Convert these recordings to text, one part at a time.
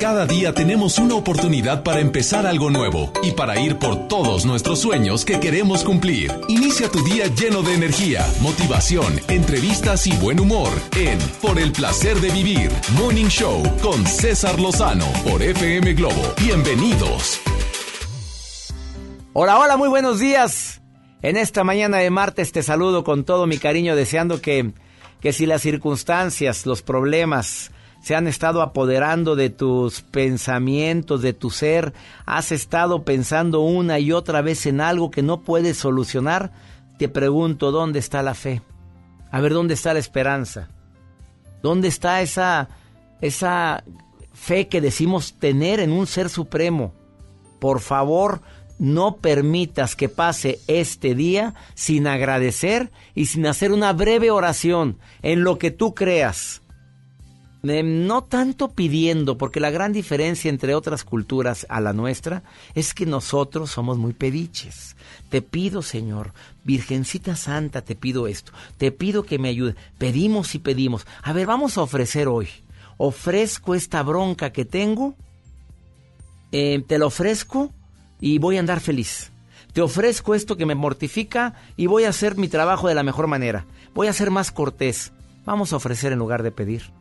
Cada día tenemos una oportunidad para empezar algo nuevo y para ir por todos nuestros sueños que queremos cumplir. Inicia tu día lleno de energía, motivación, entrevistas y buen humor en Por el placer de vivir, Morning Show con César Lozano por FM Globo. Bienvenidos. Hola, hola, muy buenos días. En esta mañana de martes te saludo con todo mi cariño deseando que, que si las circunstancias, los problemas, se han estado apoderando de tus pensamientos, de tu ser, has estado pensando una y otra vez en algo que no puedes solucionar, te pregunto, ¿dónde está la fe? A ver, ¿dónde está la esperanza? ¿Dónde está esa, esa fe que decimos tener en un ser supremo? Por favor, no permitas que pase este día sin agradecer y sin hacer una breve oración en lo que tú creas no tanto pidiendo, porque la gran diferencia entre otras culturas a la nuestra es que nosotros somos muy pediches. Te pido, Señor, Virgencita Santa, te pido esto, te pido que me ayude. Pedimos y pedimos. A ver, vamos a ofrecer hoy. Ofrezco esta bronca que tengo, eh, te lo ofrezco y voy a andar feliz. Te ofrezco esto que me mortifica y voy a hacer mi trabajo de la mejor manera. Voy a ser más cortés. Vamos a ofrecer en lugar de pedir.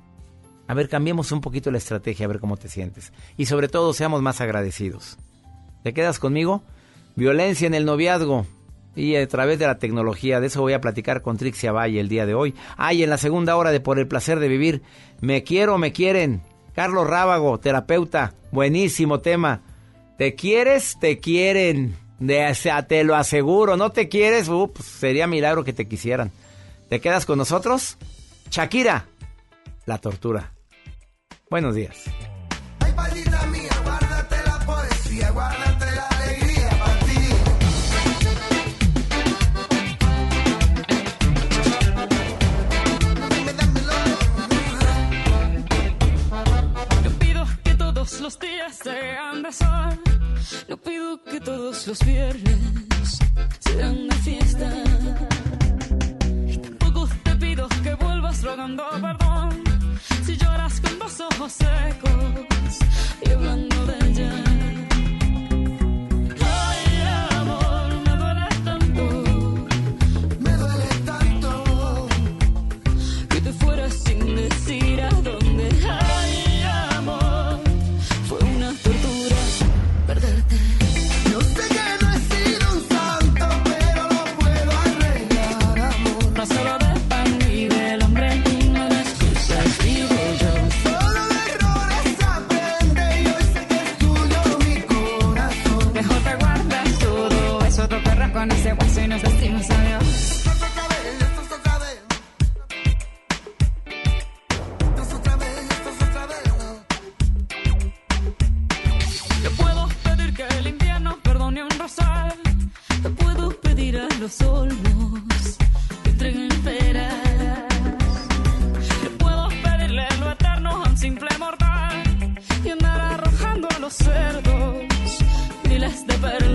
A ver, cambiemos un poquito la estrategia, a ver cómo te sientes. Y sobre todo, seamos más agradecidos. ¿Te quedas conmigo? Violencia en el noviazgo. Y a través de la tecnología, de eso voy a platicar con Trixia Valle el día de hoy. Ay, en la segunda hora de Por el placer de vivir, me quiero, me quieren. Carlos Rábago, terapeuta, buenísimo tema. ¿Te quieres? Te quieren. De, te lo aseguro, ¿no te quieres? Uh, pues sería milagro que te quisieran. ¿Te quedas con nosotros? Shakira, la tortura. Buenos días. Ay, palita mía, guárdate la poesía, guárdate la alegría para ti. Dime, dámelo. No pido que todos los días sean de sol. No pido que todos los viernes sean de fiesta. Y tampoco te pido que vuelvas rogando perdón. Si lloras con los ojos secos y hablando de ella. Los olmos que entreguen peras. Te puedo pedirle lo eterno a un simple mortal y andar arrojando a los cerdos miles de perlas.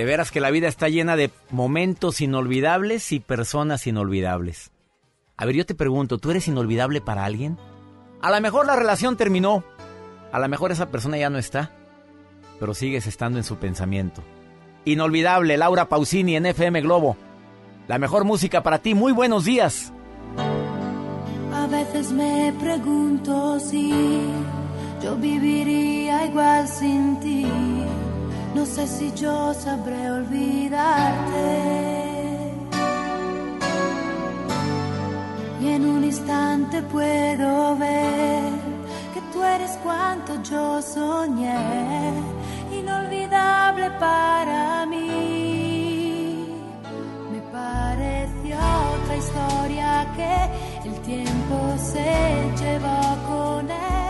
De veras que la vida está llena de momentos inolvidables y personas inolvidables. A ver, yo te pregunto, ¿tú eres inolvidable para alguien? A lo mejor la relación terminó. A lo mejor esa persona ya no está. Pero sigues estando en su pensamiento. Inolvidable, Laura Pausini en FM Globo. La mejor música para ti. Muy buenos días. A veces me pregunto si yo viviría igual sin ti no sé si yo sabré olvidarte. Y en un instante puedo ver que tú eres cuanto yo soñé, inolvidable para mí. Me pareció otra historia que el tiempo se llevó con él.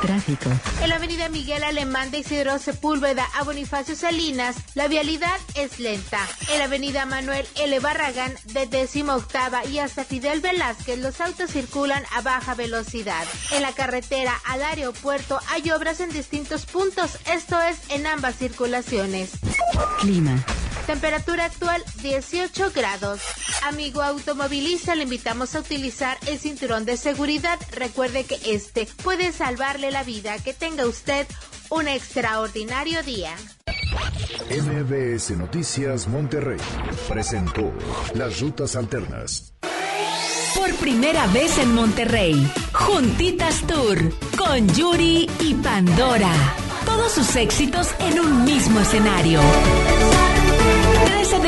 Tráfico. En la avenida Miguel Alemán de Isidro Sepúlveda a Bonifacio Salinas, la vialidad es lenta. En la avenida Manuel L. Barragán de décima octava y hasta Fidel Velázquez, los autos circulan a baja velocidad. En la carretera al aeropuerto hay obras en distintos puntos, esto es en ambas circulaciones. Clima. Temperatura actual 18 grados. Amigo automovilista, le invitamos a utilizar el cinturón de seguridad. Recuerde que este puede salvarle la vida. Que tenga usted un extraordinario día. MBS Noticias Monterrey presentó Las Rutas Alternas. Por primera vez en Monterrey, Juntitas Tour con Yuri y Pandora. Todos sus éxitos en un mismo escenario.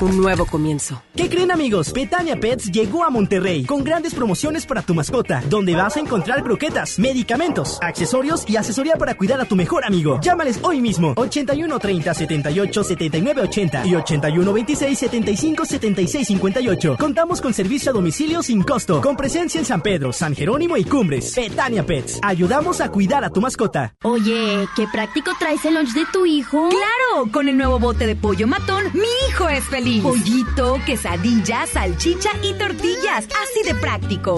un nuevo comienzo. ¿Qué creen amigos? Petania Pets llegó a Monterrey con grandes promociones para tu mascota, donde vas a encontrar croquetas, medicamentos, accesorios y asesoría para cuidar a tu mejor amigo. Llámales hoy mismo 81 30 78 79 80 y 81 26 75 76 58. Contamos con servicio a domicilio sin costo, con presencia en San Pedro, San Jerónimo y Cumbres. Petania Pets, ayudamos a cuidar a tu mascota. Oye, qué práctico traes el lunch de tu hijo. Claro, con el nuevo bote de pollo matón, mi hijo es feliz. Pollito, quesadilla, salchicha y tortillas. Así de práctico.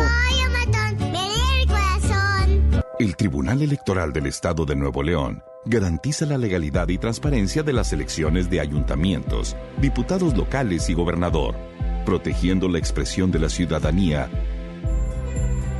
El Tribunal Electoral del Estado de Nuevo León garantiza la legalidad y transparencia de las elecciones de ayuntamientos, diputados locales y gobernador, protegiendo la expresión de la ciudadanía.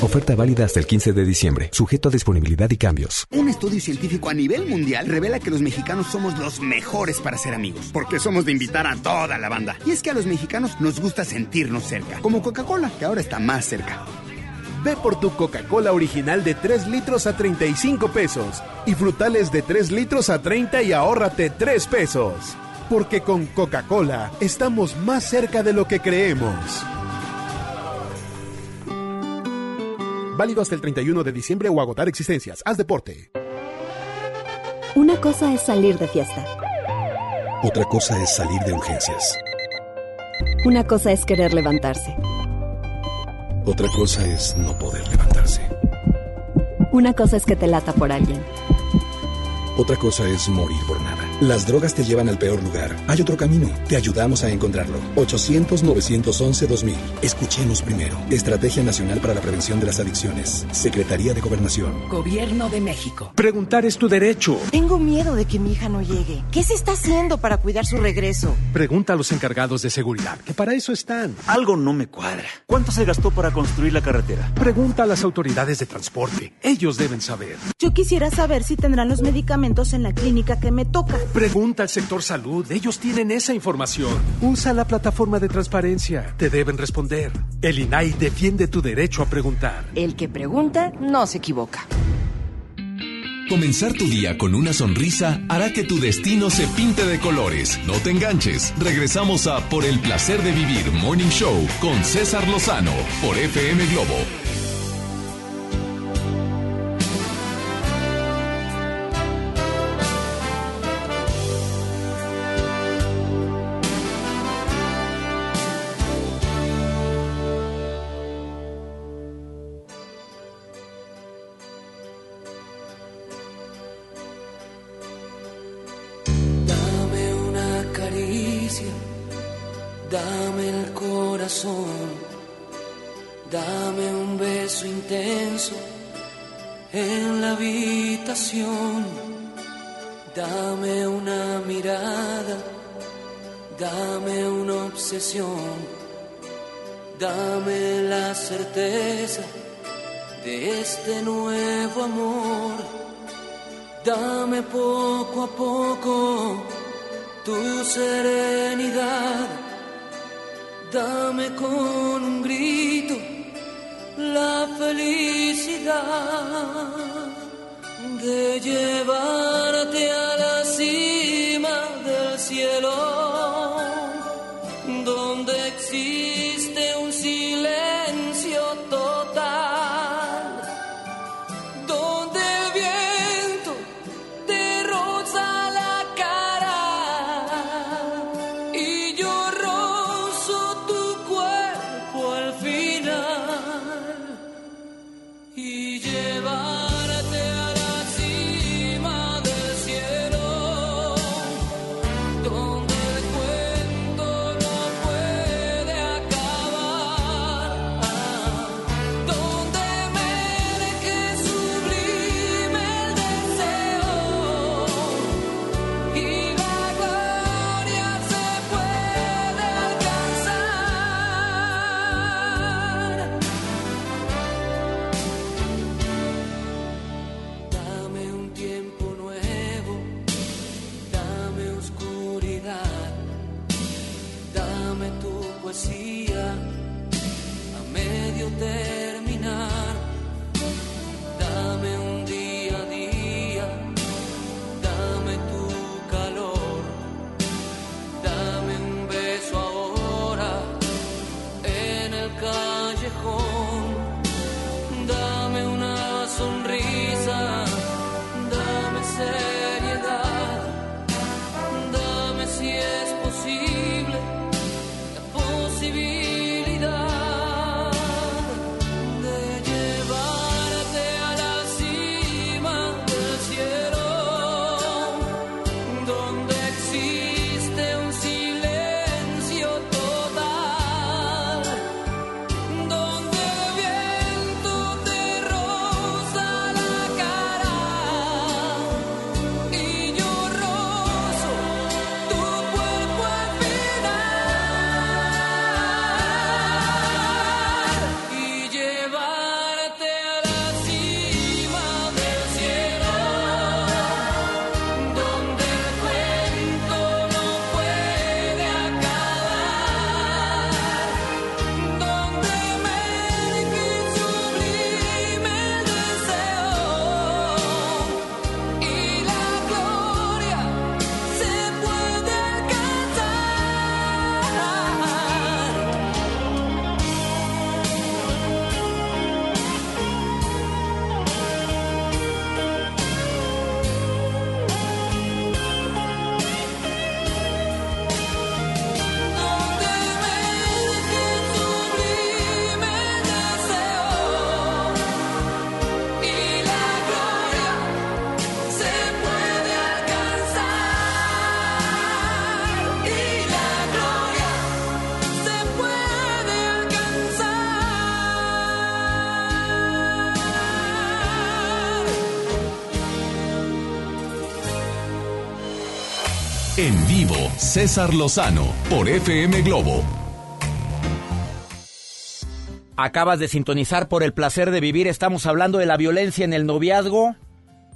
Oferta válida hasta el 15 de diciembre, sujeto a disponibilidad y cambios. Un estudio científico a nivel mundial revela que los mexicanos somos los mejores para ser amigos, porque somos de invitar a toda la banda. Y es que a los mexicanos nos gusta sentirnos cerca, como Coca-Cola, que ahora está más cerca. Ve por tu Coca-Cola original de 3 litros a 35 pesos y frutales de 3 litros a 30 y ahórrate 3 pesos. Porque con Coca-Cola estamos más cerca de lo que creemos. Válido hasta el 31 de diciembre o agotar existencias. Haz deporte. Una cosa es salir de fiesta. Otra cosa es salir de urgencias. Una cosa es querer levantarse. Otra cosa es no poder levantarse. Una cosa es que te lata por alguien. Otra cosa es morir por nada. Las drogas te llevan al peor lugar. Hay otro camino. Te ayudamos a encontrarlo. 800-911-2000. Escuchemos primero. Estrategia Nacional para la Prevención de las Adicciones. Secretaría de Gobernación. Gobierno de México. Preguntar es tu derecho. Tengo miedo de que mi hija no llegue. ¿Qué se está haciendo para cuidar su regreso? Pregunta a los encargados de seguridad, que para eso están. Algo no me cuadra. ¿Cuánto se gastó para construir la carretera? Pregunta a las autoridades de transporte. Ellos deben saber. Yo quisiera saber si tendrán los medicamentos en la clínica que me toca. Pregunta al sector salud, ellos tienen esa información. Usa la plataforma de transparencia, te deben responder. El INAI defiende tu derecho a preguntar. El que pregunta no se equivoca. Comenzar tu día con una sonrisa hará que tu destino se pinte de colores. No te enganches. Regresamos a Por el placer de vivir Morning Show con César Lozano por FM Globo. Dame una obsesión, dame la certeza de este nuevo amor. Dame poco a poco tu serenidad. Dame con un grito la felicidad de llevarte a la cima del cielo. En vivo, César Lozano por FM Globo. Acabas de sintonizar por el placer de vivir. Estamos hablando de la violencia en el noviazgo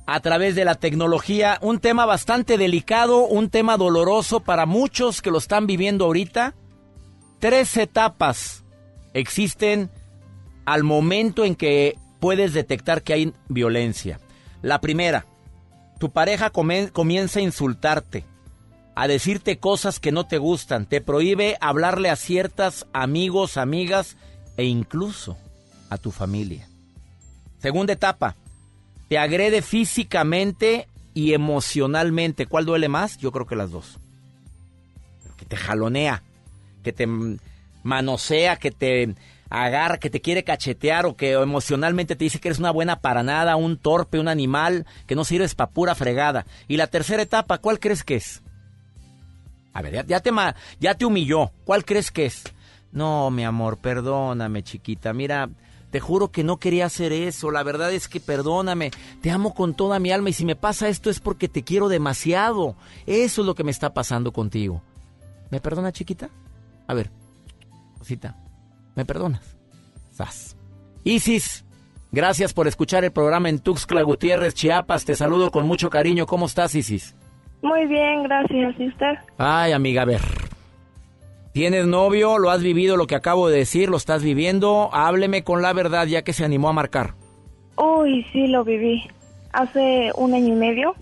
a través de la tecnología. Un tema bastante delicado, un tema doloroso para muchos que lo están viviendo ahorita. Tres etapas existen al momento en que puedes detectar que hay violencia. La primera, tu pareja comienza a insultarte a decirte cosas que no te gustan, te prohíbe hablarle a ciertas amigos, amigas e incluso a tu familia. Segunda etapa, te agrede físicamente y emocionalmente. ¿Cuál duele más? Yo creo que las dos. Que te jalonea, que te manosea, que te agarra, que te quiere cachetear o que emocionalmente te dice que eres una buena para nada, un torpe, un animal, que no sirves para pura fregada. Y la tercera etapa, ¿cuál crees que es? A ver, ya, te, ya te humilló. ¿Cuál crees que es? No, mi amor, perdóname, chiquita. Mira, te juro que no quería hacer eso. La verdad es que perdóname. Te amo con toda mi alma y si me pasa esto es porque te quiero demasiado. Eso es lo que me está pasando contigo. ¿Me perdona, chiquita? A ver, cosita. ¿Me perdonas? Sas. Isis, gracias por escuchar el programa en Tuxtla Gutiérrez, Chiapas. Te saludo con mucho cariño. ¿Cómo estás, Isis? Muy bien, gracias. ¿Y usted? Ay, amiga, a ver. ¿Tienes novio? ¿Lo has vivido lo que acabo de decir? ¿Lo estás viviendo? Hábleme con la verdad ya que se animó a marcar. Uy, sí, lo viví. Hace un año y medio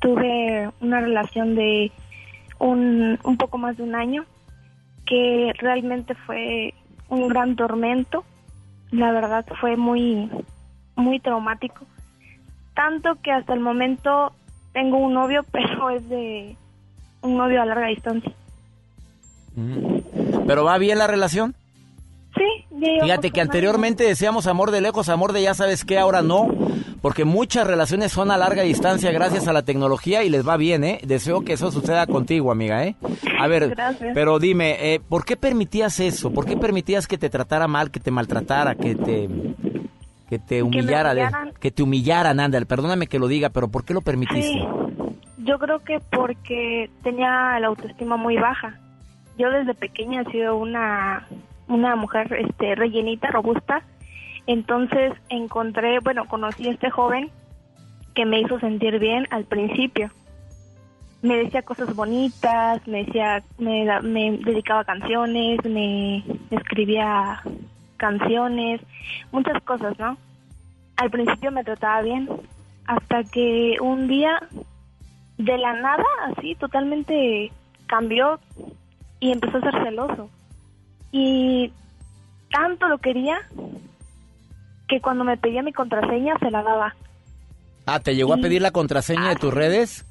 tuve una relación de un, un poco más de un año que realmente fue un gran tormento. La verdad fue muy, muy traumático. Tanto que hasta el momento tengo un novio, pero es de un novio a larga distancia. ¿Pero va bien la relación? Sí, Fíjate que anteriormente decíamos amor de lejos, amor de ya sabes qué, ahora no. Porque muchas relaciones son a larga distancia gracias a la tecnología y les va bien, ¿eh? Deseo que eso suceda contigo, amiga, ¿eh? A ver, Gracias. pero dime, eh, ¿por qué permitías eso? ¿Por qué permitías que te tratara mal, que te maltratara, que te que te de- humillaran. que te humillaran, ándale, perdóname que lo diga, pero ¿por qué lo permitiste? Sí, yo creo que porque tenía la autoestima muy baja. Yo desde pequeña he sido una, una mujer este, rellenita, robusta. Entonces encontré, bueno, conocí a este joven que me hizo sentir bien al principio. Me decía cosas bonitas, me decía, me, me dedicaba canciones, me escribía canciones, muchas cosas, ¿no? Al principio me trataba bien, hasta que un día de la nada, así, totalmente cambió y empezó a ser celoso. Y tanto lo quería que cuando me pedía mi contraseña se la daba. Ah, ¿te llegó a pedir la contraseña de tus redes?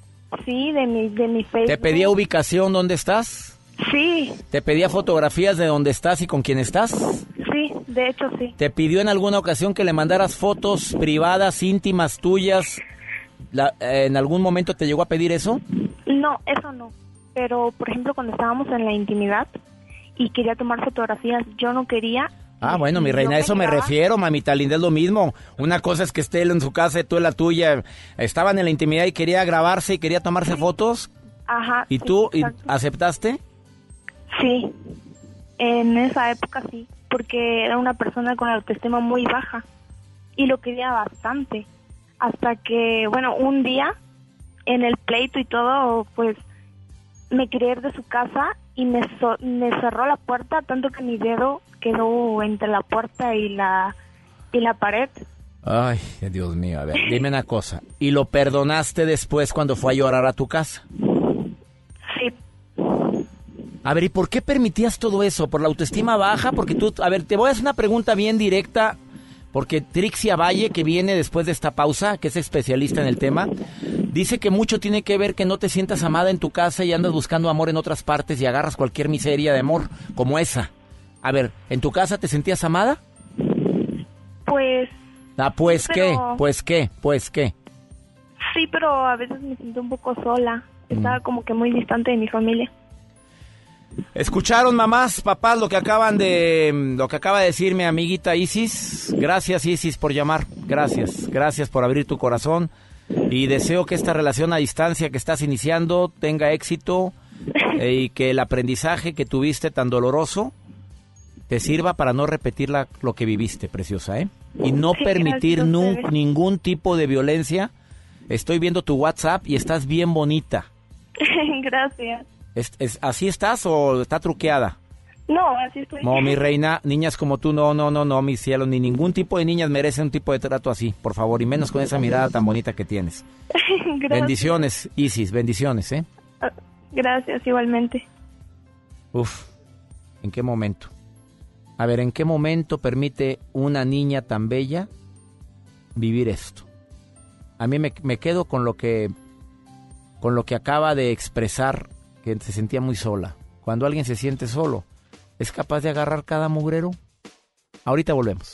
Sí, de mi, de mi Facebook. ¿Te pedía ubicación dónde estás? Sí, ¿Te pedía fotografías de dónde estás y con quién estás? Sí, de hecho sí. ¿Te pidió en alguna ocasión que le mandaras fotos privadas, íntimas tuyas? La- eh, ¿En algún momento te llegó a pedir eso? No, eso no. Pero, por ejemplo, cuando estábamos en la intimidad y quería tomar fotografías, yo no quería. Ah, bueno, mi reina, a eso me refiero, mamita linda, es lo mismo. Una cosa es que esté él en su casa y tú en la tuya. Estaban en la intimidad y quería grabarse y quería tomarse fotos. Ajá. ¿Y sí, tú y- aceptaste? Sí, en esa época sí, porque era una persona con autoestima muy baja y lo quería bastante. Hasta que, bueno, un día en el pleito y todo, pues me quería ir de su casa y me, so- me cerró la puerta, tanto que mi dedo quedó entre la puerta y la, y la pared. Ay, Dios mío, a ver, dime una cosa. ¿Y lo perdonaste después cuando fue a llorar a tu casa? A ver, ¿y por qué permitías todo eso? ¿Por la autoestima baja? Porque tú, a ver, te voy a hacer una pregunta bien directa, porque Trixia Valle, que viene después de esta pausa, que es especialista en el tema, dice que mucho tiene que ver que no te sientas amada en tu casa y andas buscando amor en otras partes y agarras cualquier miseria de amor como esa. A ver, ¿en tu casa te sentías amada? Pues Ah, pues qué, pues qué, pues qué. sí, pero a veces me siento un poco sola. Mm. Estaba como que muy distante de mi familia. ¿Escucharon mamás, papás lo que acaban de lo que acaba de decir mi amiguita Isis? Gracias Isis por llamar. Gracias. Gracias por abrir tu corazón y deseo que esta relación a distancia que estás iniciando tenga éxito eh, y que el aprendizaje que tuviste tan doloroso te sirva para no repetir la- lo que viviste, preciosa, ¿eh? Y no permitir nun- ningún tipo de violencia Estoy viendo tu WhatsApp y estás bien bonita. Gracias. ¿Es, es- así estás o está truqueada? No, así estoy. No, mi reina, niñas como tú, no, no, no, no, mi cielo, ni ningún tipo de niñas merece un tipo de trato así, por favor, y menos con esa mirada tan bonita que tienes. Gracias. Bendiciones, Isis, bendiciones, ¿eh? Ah, Gracias, igualmente. Uf, ¿en qué momento? A ver, ¿en qué momento permite una niña tan bella vivir esto? A mí me, me quedo con lo que con lo que acaba de expresar que se sentía muy sola. Cuando alguien se siente solo, ¿es capaz de agarrar cada mugrero? Ahorita volvemos.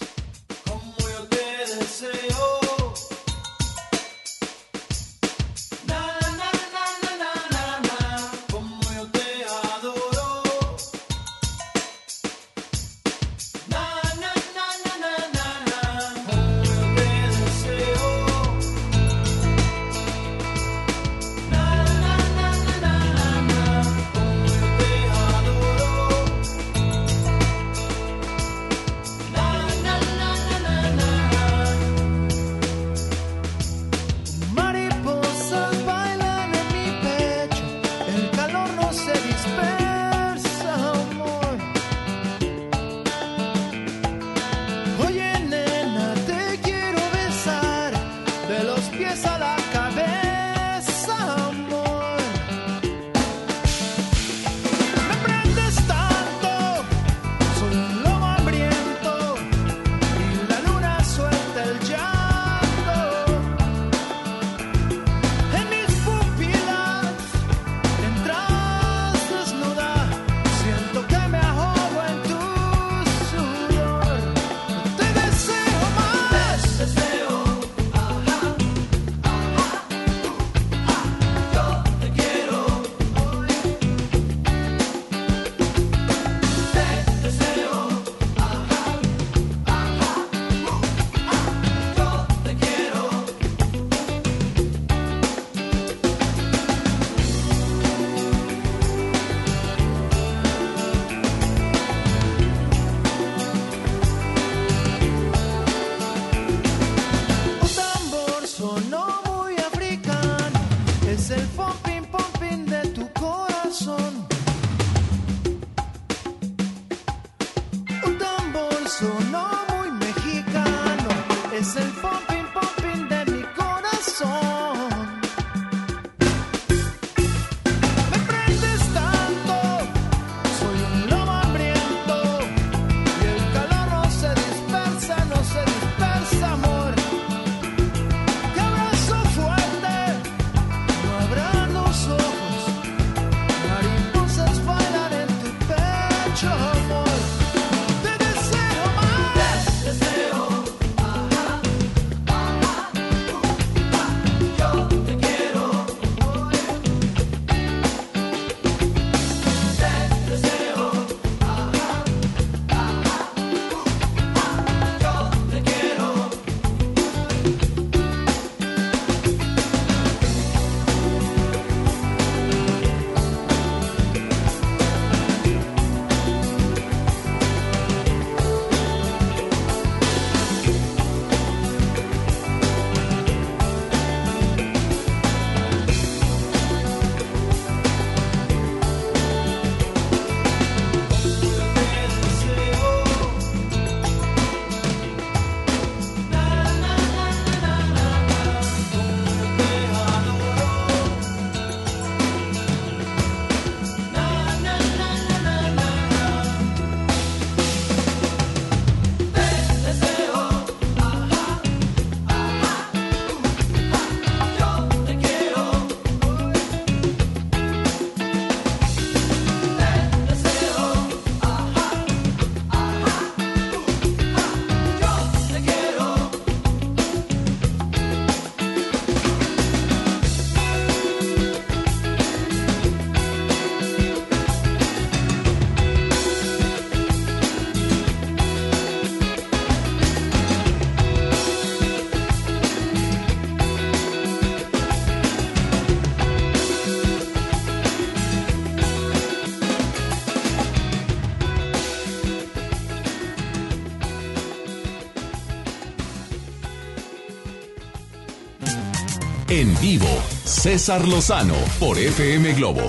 Vivo, César Lozano por FM Globo.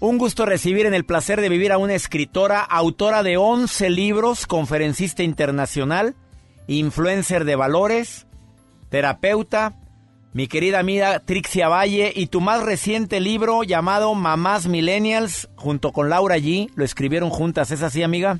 Un gusto recibir en el placer de vivir a una escritora, autora de 11 libros, conferencista internacional, influencer de valores, terapeuta, mi querida amiga Trixia Valle y tu más reciente libro llamado Mamás Millennials junto con Laura G. Lo escribieron juntas, ¿es así, amiga?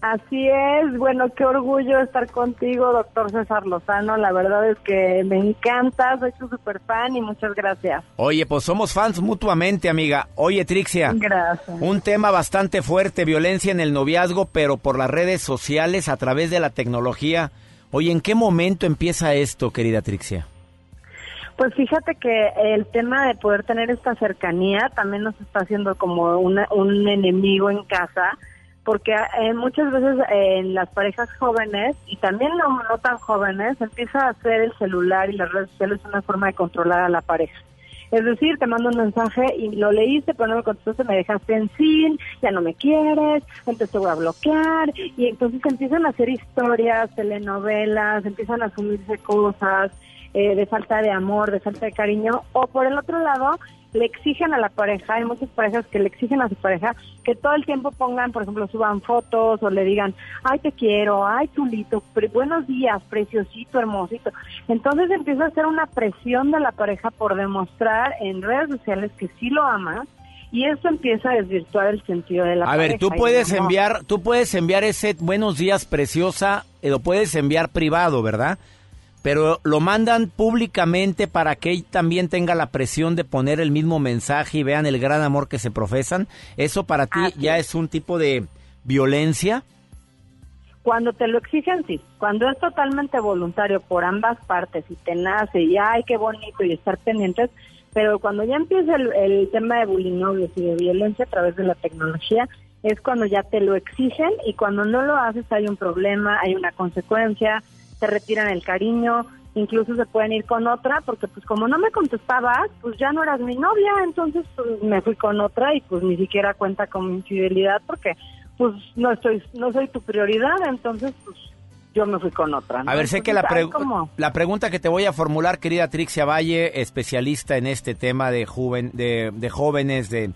Así es, bueno, qué orgullo estar contigo, doctor César Lozano. La verdad es que me encanta, soy tu super fan y muchas gracias. Oye, pues somos fans mutuamente, amiga. Oye, Trixia. Gracias. Un tema bastante fuerte, violencia en el noviazgo, pero por las redes sociales, a través de la tecnología. Oye, ¿en qué momento empieza esto, querida Trixia? Pues fíjate que el tema de poder tener esta cercanía también nos está haciendo como una- un enemigo en casa porque eh, muchas veces eh, en las parejas jóvenes y también no, tan jóvenes empieza a hacer el celular y las redes sociales una forma de controlar a la pareja. Es decir, te mando un mensaje y lo leíste, pero no me contestaste, me dejaste en sin, ya no me quieres, entonces te voy a bloquear. Y entonces empiezan a hacer historias, telenovelas, empiezan a asumirse cosas eh, de falta de amor, de falta de cariño. O por el otro lado, le exigen a la pareja, hay muchas parejas que le exigen a su pareja que todo el tiempo pongan, por ejemplo, suban fotos o le digan, ay, te quiero, ay, chulito, pre- buenos días, preciosito, hermosito. Entonces empieza a ser una presión de la pareja por demostrar en redes sociales que sí lo amas y eso empieza a desvirtuar el sentido de la A pareja. ver, tú puedes enviar, tú puedes enviar ese buenos días preciosa, eh, lo puedes enviar privado, ¿verdad? Pero lo mandan públicamente para que él también tenga la presión de poner el mismo mensaje y vean el gran amor que se profesan. ¿Eso para ti ya es un tipo de violencia? Cuando te lo exigen, sí. Cuando es totalmente voluntario por ambas partes y te nace y ay, qué bonito y estar pendientes, pero cuando ya empieza el, el tema de bullying y de violencia a través de la tecnología, es cuando ya te lo exigen y cuando no lo haces hay un problema, hay una consecuencia, te retiran el cariño, incluso se pueden ir con otra, porque pues como no me contestabas, pues ya no eras mi novia, entonces pues, me fui con otra y pues ni siquiera cuenta con mi infidelidad porque pues no estoy, no soy tu prioridad, entonces pues yo me fui con otra. ¿no? A ver, sé que la, Entonces, pre- hay como- la pregunta que te voy a formular, querida Trixia Valle, especialista en este tema de, joven, de, de jóvenes, de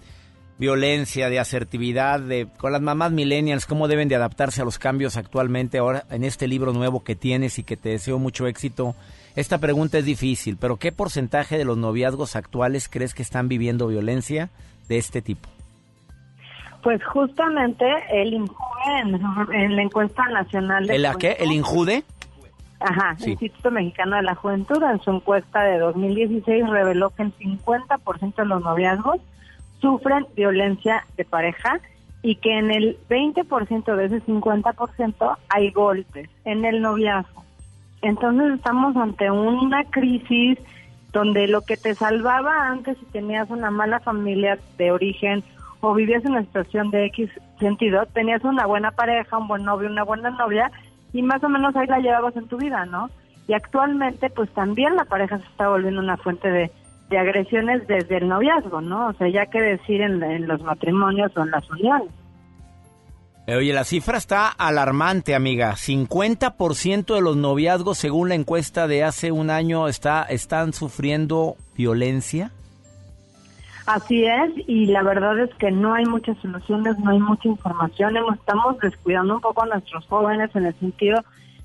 violencia, de asertividad, de con las mamás millennials, cómo deben de adaptarse a los cambios actualmente ahora en este libro nuevo que tienes y que te deseo mucho éxito. Esta pregunta es difícil, pero ¿qué porcentaje de los noviazgos actuales crees que están viviendo violencia de este tipo? Pues justamente el INJUVE en, la encuesta nacional de ¿El a qué? juventud- ¿El injude? Ajá, Sí. Instituto Mexicano de la Juventud en su encuesta de 2016 reveló que el 50% de los noviazgos sufren violencia de pareja y que en el 20% de ese 50% hay golpes en el noviazgo. Entonces estamos ante una crisis donde lo que te salvaba antes si tenías una mala familia de origen o vivías en una situación de X sentido, tenías una buena pareja, un buen novio, una buena novia y más o menos ahí la llevabas en tu vida, ¿no? Y actualmente pues también la pareja se está volviendo una fuente de, de agresiones desde el noviazgo, ¿no? O sea, ya que decir en, en los matrimonios o en las uniones. Eh, Oye, la cifra está alarmante, amiga. 50% de los noviazgos, según la encuesta de hace un año, está, están sufriendo violencia. Así es, y la verdad es que no hay muchas soluciones, no hay mucha información, estamos descuidando un poco a nuestros jóvenes en el sentido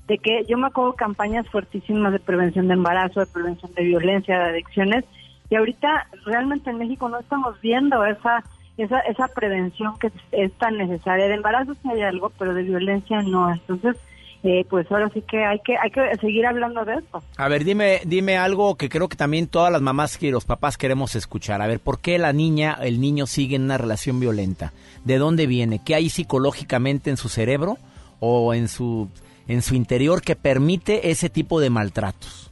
de que yo me acuerdo campañas fuertísimas de prevención de embarazo, de prevención de violencia, de adicciones, y ahorita realmente en México no estamos viendo esa esa, esa prevención que es tan necesaria. De embarazo sí hay algo, pero de violencia no. Entonces, eh, pues ahora sí que hay que hay que seguir hablando de esto. A ver, dime, dime algo que creo que también todas las mamás y los papás queremos escuchar. A ver, ¿por qué la niña, el niño sigue en una relación violenta? ¿De dónde viene? ¿Qué hay psicológicamente en su cerebro o en su, en su interior que permite ese tipo de maltratos?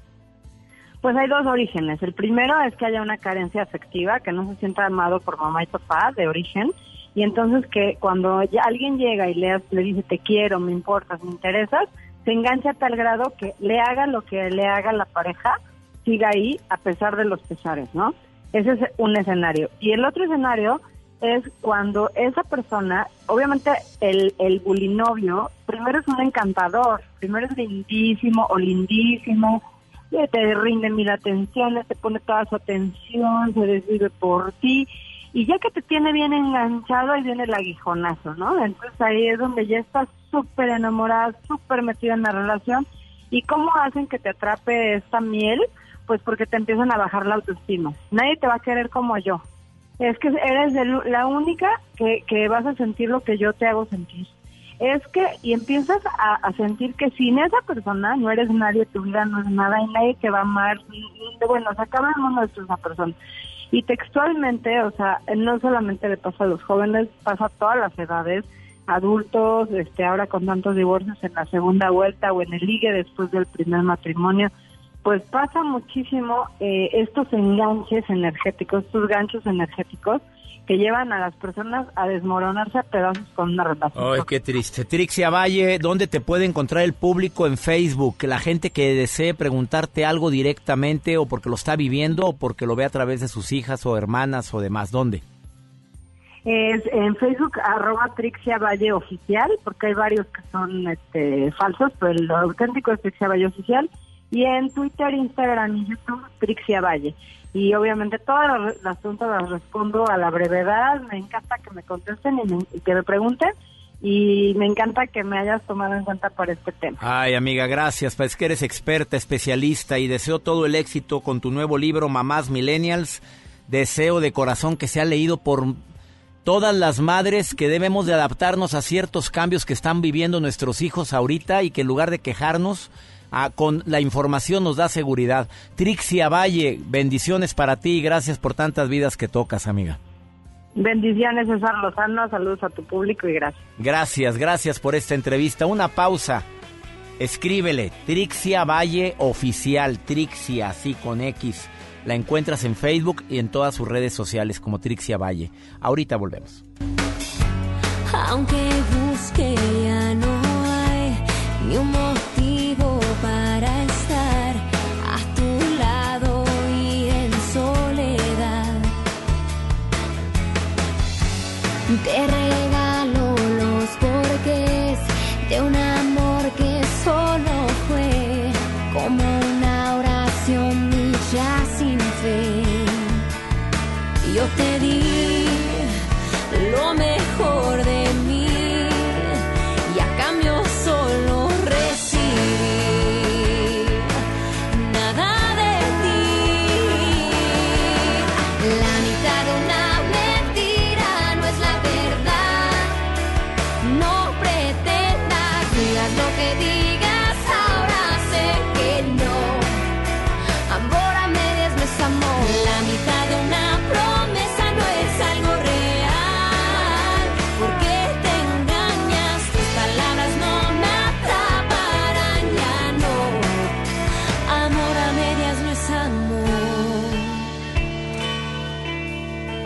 Pues hay dos orígenes. El primero es que haya una carencia afectiva, que no se sienta amado por mamá y papá de origen. Y entonces que cuando alguien llega y le, le dice te quiero, me importas, me interesas, se engancha a tal grado que le haga lo que le haga la pareja, siga ahí a pesar de los pesares, ¿no? Ese es un escenario. Y el otro escenario es cuando esa persona, obviamente el, el bulinovio, primero es un encantador, primero es lindísimo o lindísimo, te rinde mil atenciones, te pone toda su atención, se desvive por ti. Y ya que te tiene bien enganchado, ahí viene el aguijonazo, ¿no? Entonces ahí es donde ya estás súper enamorada, súper metida en la relación. ¿Y cómo hacen que te atrape esta miel? Pues porque te empiezan a bajar la autoestima. Nadie te va a querer como yo. Es que eres la única que, que vas a sentir lo que yo te hago sentir. Es que, y empiezas a, sentir que sin esa persona no eres nadie, tu vida no es nada, y nadie te va a amar. bueno, se acaba el mundo de esa persona. Y textualmente, o sea, no solamente le pasa a los jóvenes, pasa a todas las edades, adultos, este, ahora con tantos divorcios en la segunda vuelta o en el ligue después del primer matrimonio, pues pasa muchísimo eh, estos enganches energéticos, estos ganchos energéticos que llevan a las personas a desmoronarse a pedazos con una relación. Ay, qué triste. Trixia Valle, ¿dónde te puede encontrar el público en Facebook? La gente que desee preguntarte algo directamente o porque lo está viviendo o porque lo ve a través de sus hijas o hermanas o demás. ¿Dónde? Es en Facebook, arroba Trixia Valle Oficial, porque hay varios que son este, falsos, pero el auténtico es Trixia Valle Oficial. Y en Twitter, Instagram y YouTube, Trixia Valle. Y obviamente todas las, preguntas las respondo a la brevedad. Me encanta que me contesten y, me- y que me pregunten. Y me encanta que me hayas tomado en cuenta para este tema. Ay, amiga, gracias. Pues que eres experta, especialista y deseo todo el éxito con tu nuevo libro, Mamás Millennials. Deseo de corazón que sea leído por todas las madres que debemos de adaptarnos a ciertos cambios que están viviendo nuestros hijos ahorita y que en lugar de quejarnos, ah, con la información nos da seguridad. Trixia Valle, bendiciones para ti y gracias por tantas vidas que tocas, amiga. Bendiciones, César Lozano. Saludos a tu público y gracias. Gracias, gracias por esta entrevista. Una pausa. Escríbele, Trixia Valle Oficial, Trixia, así con X. La encuentras en Facebook y en todas sus redes sociales como Trixia Valle. Ahorita volvemos. Aunque busque ya no hay ni un Te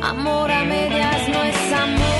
Amor a medias no es amor.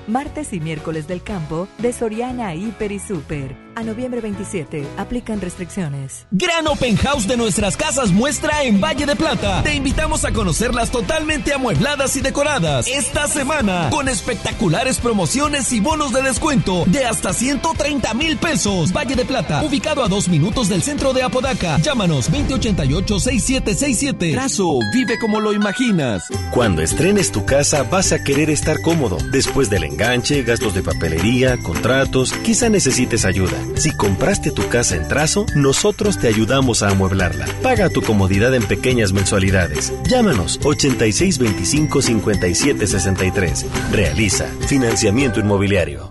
Martes y miércoles del campo de Soriana Hiper y Super. A noviembre 27 aplican restricciones. Gran Open House de nuestras casas muestra en Valle de Plata. Te invitamos a conocerlas totalmente amuebladas y decoradas esta semana con espectaculares promociones y bonos de descuento de hasta 130 mil pesos. Valle de Plata, ubicado a dos minutos del centro de Apodaca. Llámanos 2088-6767. Trazo, vive como lo imaginas. Cuando estrenes tu casa vas a querer estar cómodo. Después del enganche, gastos de papelería, contratos, quizá necesites ayuda. Si compraste tu casa en trazo, nosotros te ayudamos a amueblarla. Paga tu comodidad en pequeñas mensualidades. Llámanos 8625-5763. Realiza financiamiento inmobiliario.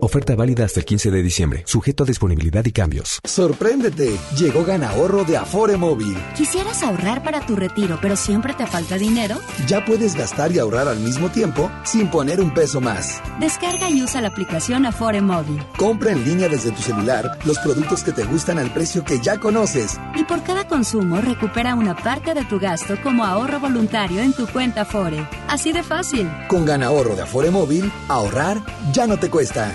Oferta válida hasta el 15 de diciembre, sujeto a disponibilidad y cambios. Sorpréndete, llegó Ganahorro de Afore Móvil. ¿Quisieras ahorrar para tu retiro, pero siempre te falta dinero? Ya puedes gastar y ahorrar al mismo tiempo sin poner un peso más. Descarga y usa la aplicación Afore Móvil. Compra en línea desde tu celular los productos que te gustan al precio que ya conoces. Y por cada consumo recupera una parte de tu gasto como ahorro voluntario en tu cuenta Afore. Así de fácil. Con Ganahorro de Afore Móvil, ahorrar ya no te cuesta.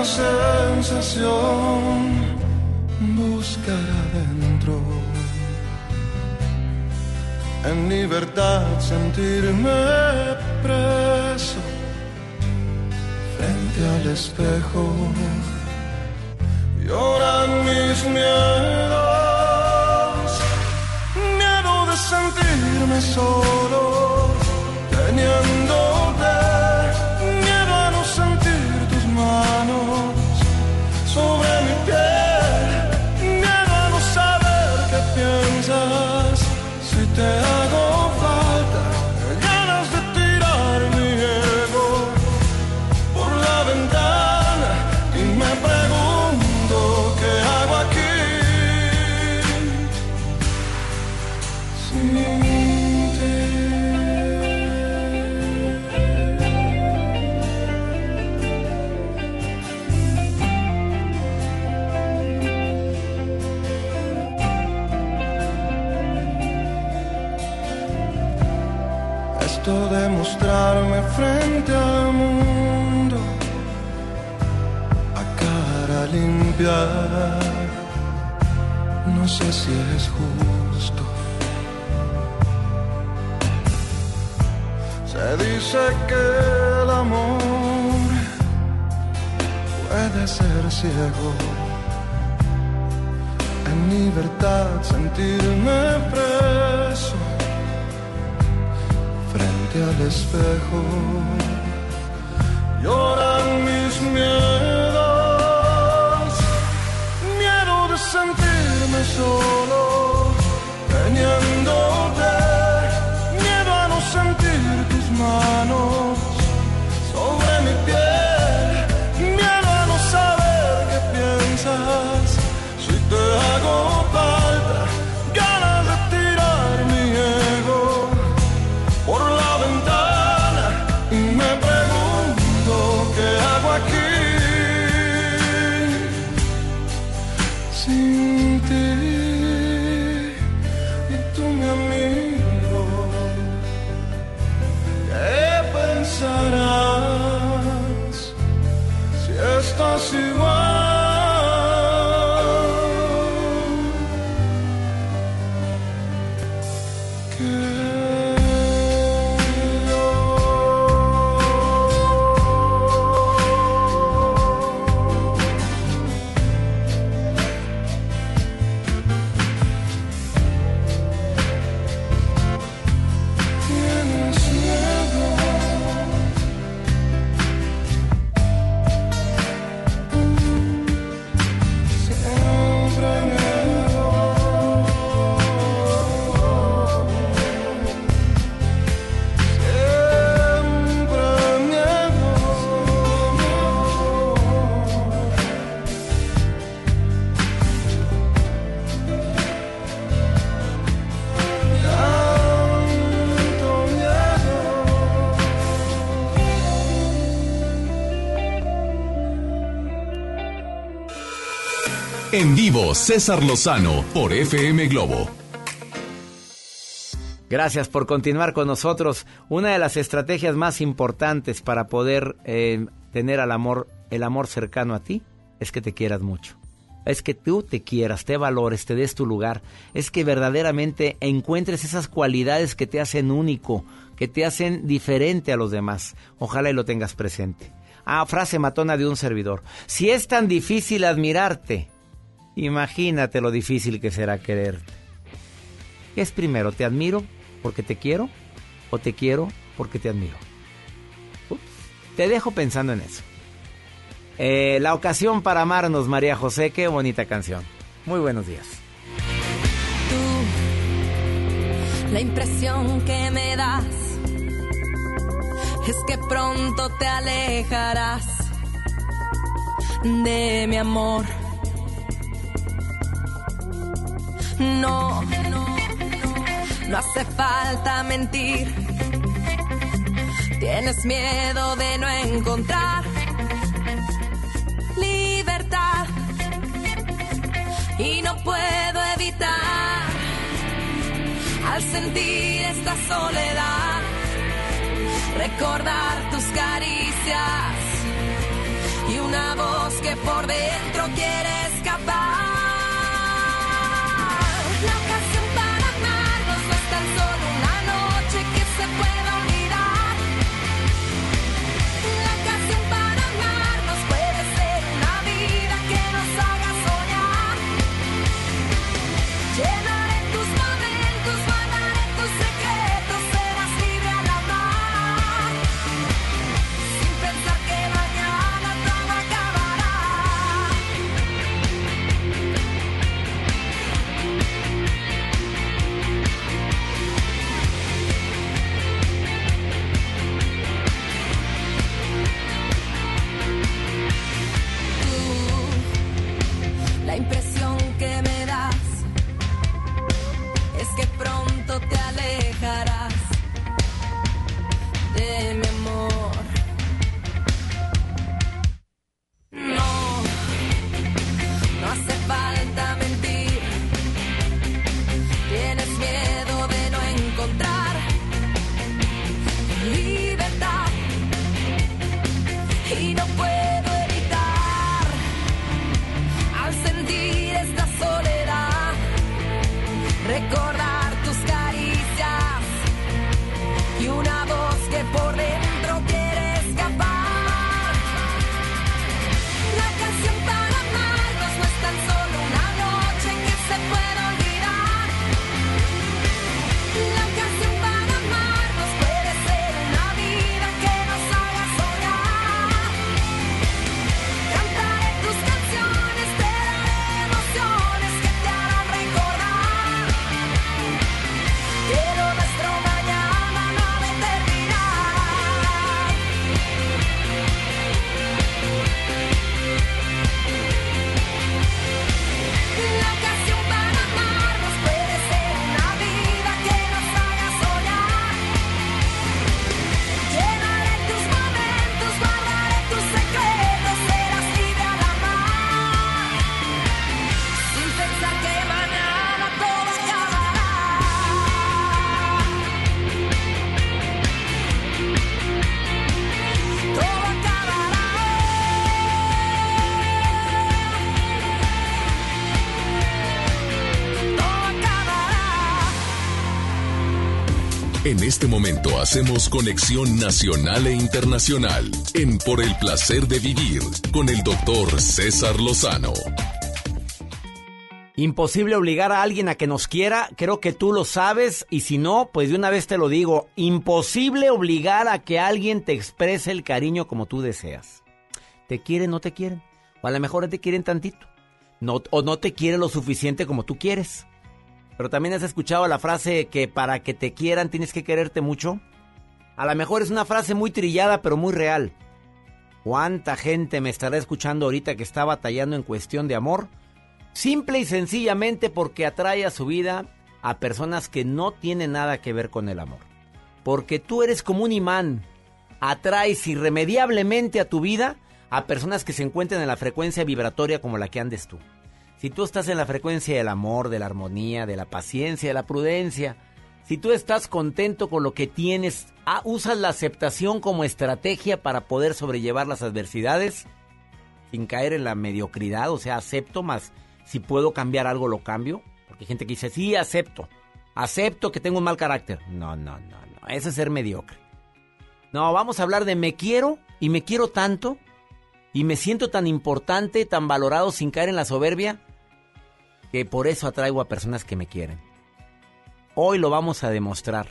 Extraña sensación buscar adentro. En libertad sentirme preso frente al espejo. Lloran mis miedos, miedo de sentirme solo, En libertad sentirme preso frente al espejo. Lloran mis miedos, En vivo, César Lozano por FM Globo. Gracias por continuar con nosotros. Una de las estrategias más importantes para poder eh, tener al amor, el amor cercano a ti, es que te quieras mucho. Es que tú te quieras, te valores, te des tu lugar. Es que verdaderamente encuentres esas cualidades que te hacen único, que te hacen diferente a los demás. Ojalá y lo tengas presente. Ah, frase matona de un servidor. Si es tan difícil admirarte, imagínate lo difícil que será quererte. ¿Qué es primero? ¿Te admiro porque te quiero o te quiero porque te admiro? Te dejo pensando en eso. Eh, la ocasión para amarnos, María José, qué bonita canción. Muy buenos días. La impresión que me das es que pronto te alejarás de mi amor. No, no, no hace falta mentir. Tienes miedo de no encontrar libertad y no puedo evitar al sentir esta soledad recordar tus caricias y una voz que por dentro quiere escapar. Este momento hacemos conexión nacional e internacional en Por el placer de vivir con el doctor César Lozano. Imposible obligar a alguien a que nos quiera, creo que tú lo sabes y si no, pues de una vez te lo digo, imposible obligar a que alguien te exprese el cariño como tú deseas. ¿Te quieren, no te quieren? O a lo mejor te quieren tantito. O no te quieren lo suficiente como tú quieres. Pero también has escuchado la frase que para que te quieran tienes que quererte mucho. A lo mejor es una frase muy trillada pero muy real. ¿Cuánta gente me estará escuchando ahorita que está batallando en cuestión de amor? Simple y sencillamente porque atrae a su vida a personas que no tienen nada que ver con el amor. Porque tú eres como un imán. Atraes irremediablemente a tu vida a personas que se encuentran en la frecuencia vibratoria como la que andes tú. Si tú estás en la frecuencia del amor, de la armonía, de la paciencia, de la prudencia, si tú estás contento con lo que tienes, ah, usas la aceptación como estrategia para poder sobrellevar las adversidades sin caer en la mediocridad, o sea, acepto más. Si puedo cambiar algo, lo cambio. Porque hay gente que dice, sí, acepto. Acepto que tengo un mal carácter. No, no, no, no. Eso es ser mediocre. No, vamos a hablar de me quiero y me quiero tanto y me siento tan importante, tan valorado sin caer en la soberbia, que por eso atraigo a personas que me quieren. Hoy lo vamos a demostrar.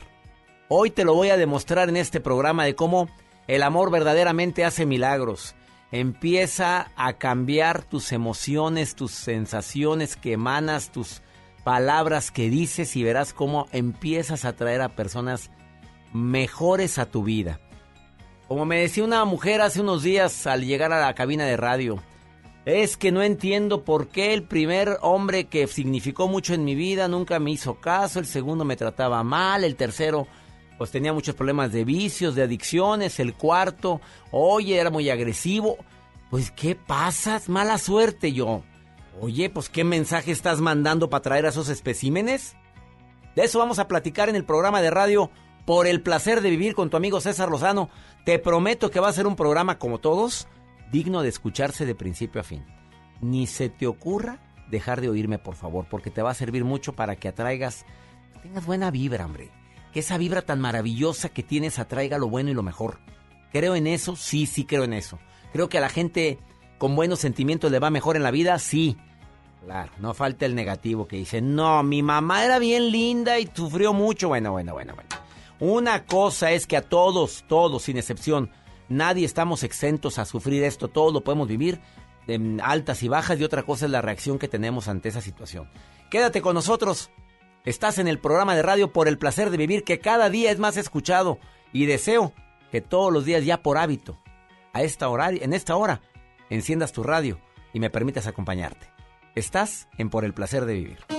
Hoy te lo voy a demostrar en este programa de cómo el amor verdaderamente hace milagros. Empieza a cambiar tus emociones, tus sensaciones que emanas, tus palabras que dices y verás cómo empiezas a atraer a personas mejores a tu vida. Como me decía una mujer hace unos días al llegar a la cabina de radio, es que no entiendo por qué el primer hombre que significó mucho en mi vida nunca me hizo caso, el segundo me trataba mal, el tercero pues tenía muchos problemas de vicios, de adicciones, el cuarto, oye, era muy agresivo. Pues, ¿qué pasa? Mala suerte yo. Oye, pues ¿qué mensaje estás mandando para traer a esos especímenes? De eso vamos a platicar en el programa de radio Por el placer de vivir con tu amigo César Lozano. Te prometo que va a ser un programa como todos, digno de escucharse de principio a fin. Ni se te ocurra dejar de oírme, por favor, porque te va a servir mucho para que atraigas, tengas buena vibra, hombre. Que esa vibra tan maravillosa que tienes atraiga lo bueno y lo mejor. ¿Creo en eso? Sí, sí creo en eso. Creo que a la gente con buenos sentimientos le va mejor en la vida, sí. Claro, no falta el negativo que dice, no, mi mamá era bien linda y sufrió mucho. Bueno, bueno, bueno, bueno. Una cosa es que a todos, todos, sin excepción, nadie estamos exentos a sufrir esto, todos lo podemos vivir, en altas y bajas, y otra cosa es la reacción que tenemos ante esa situación. Quédate con nosotros. Estás en el programa de radio por el placer de vivir que cada día es más escuchado y deseo que todos los días ya por hábito, a esta hora, en esta hora, enciendas tu radio y me permitas acompañarte. Estás en Por el placer de vivir.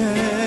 mujer.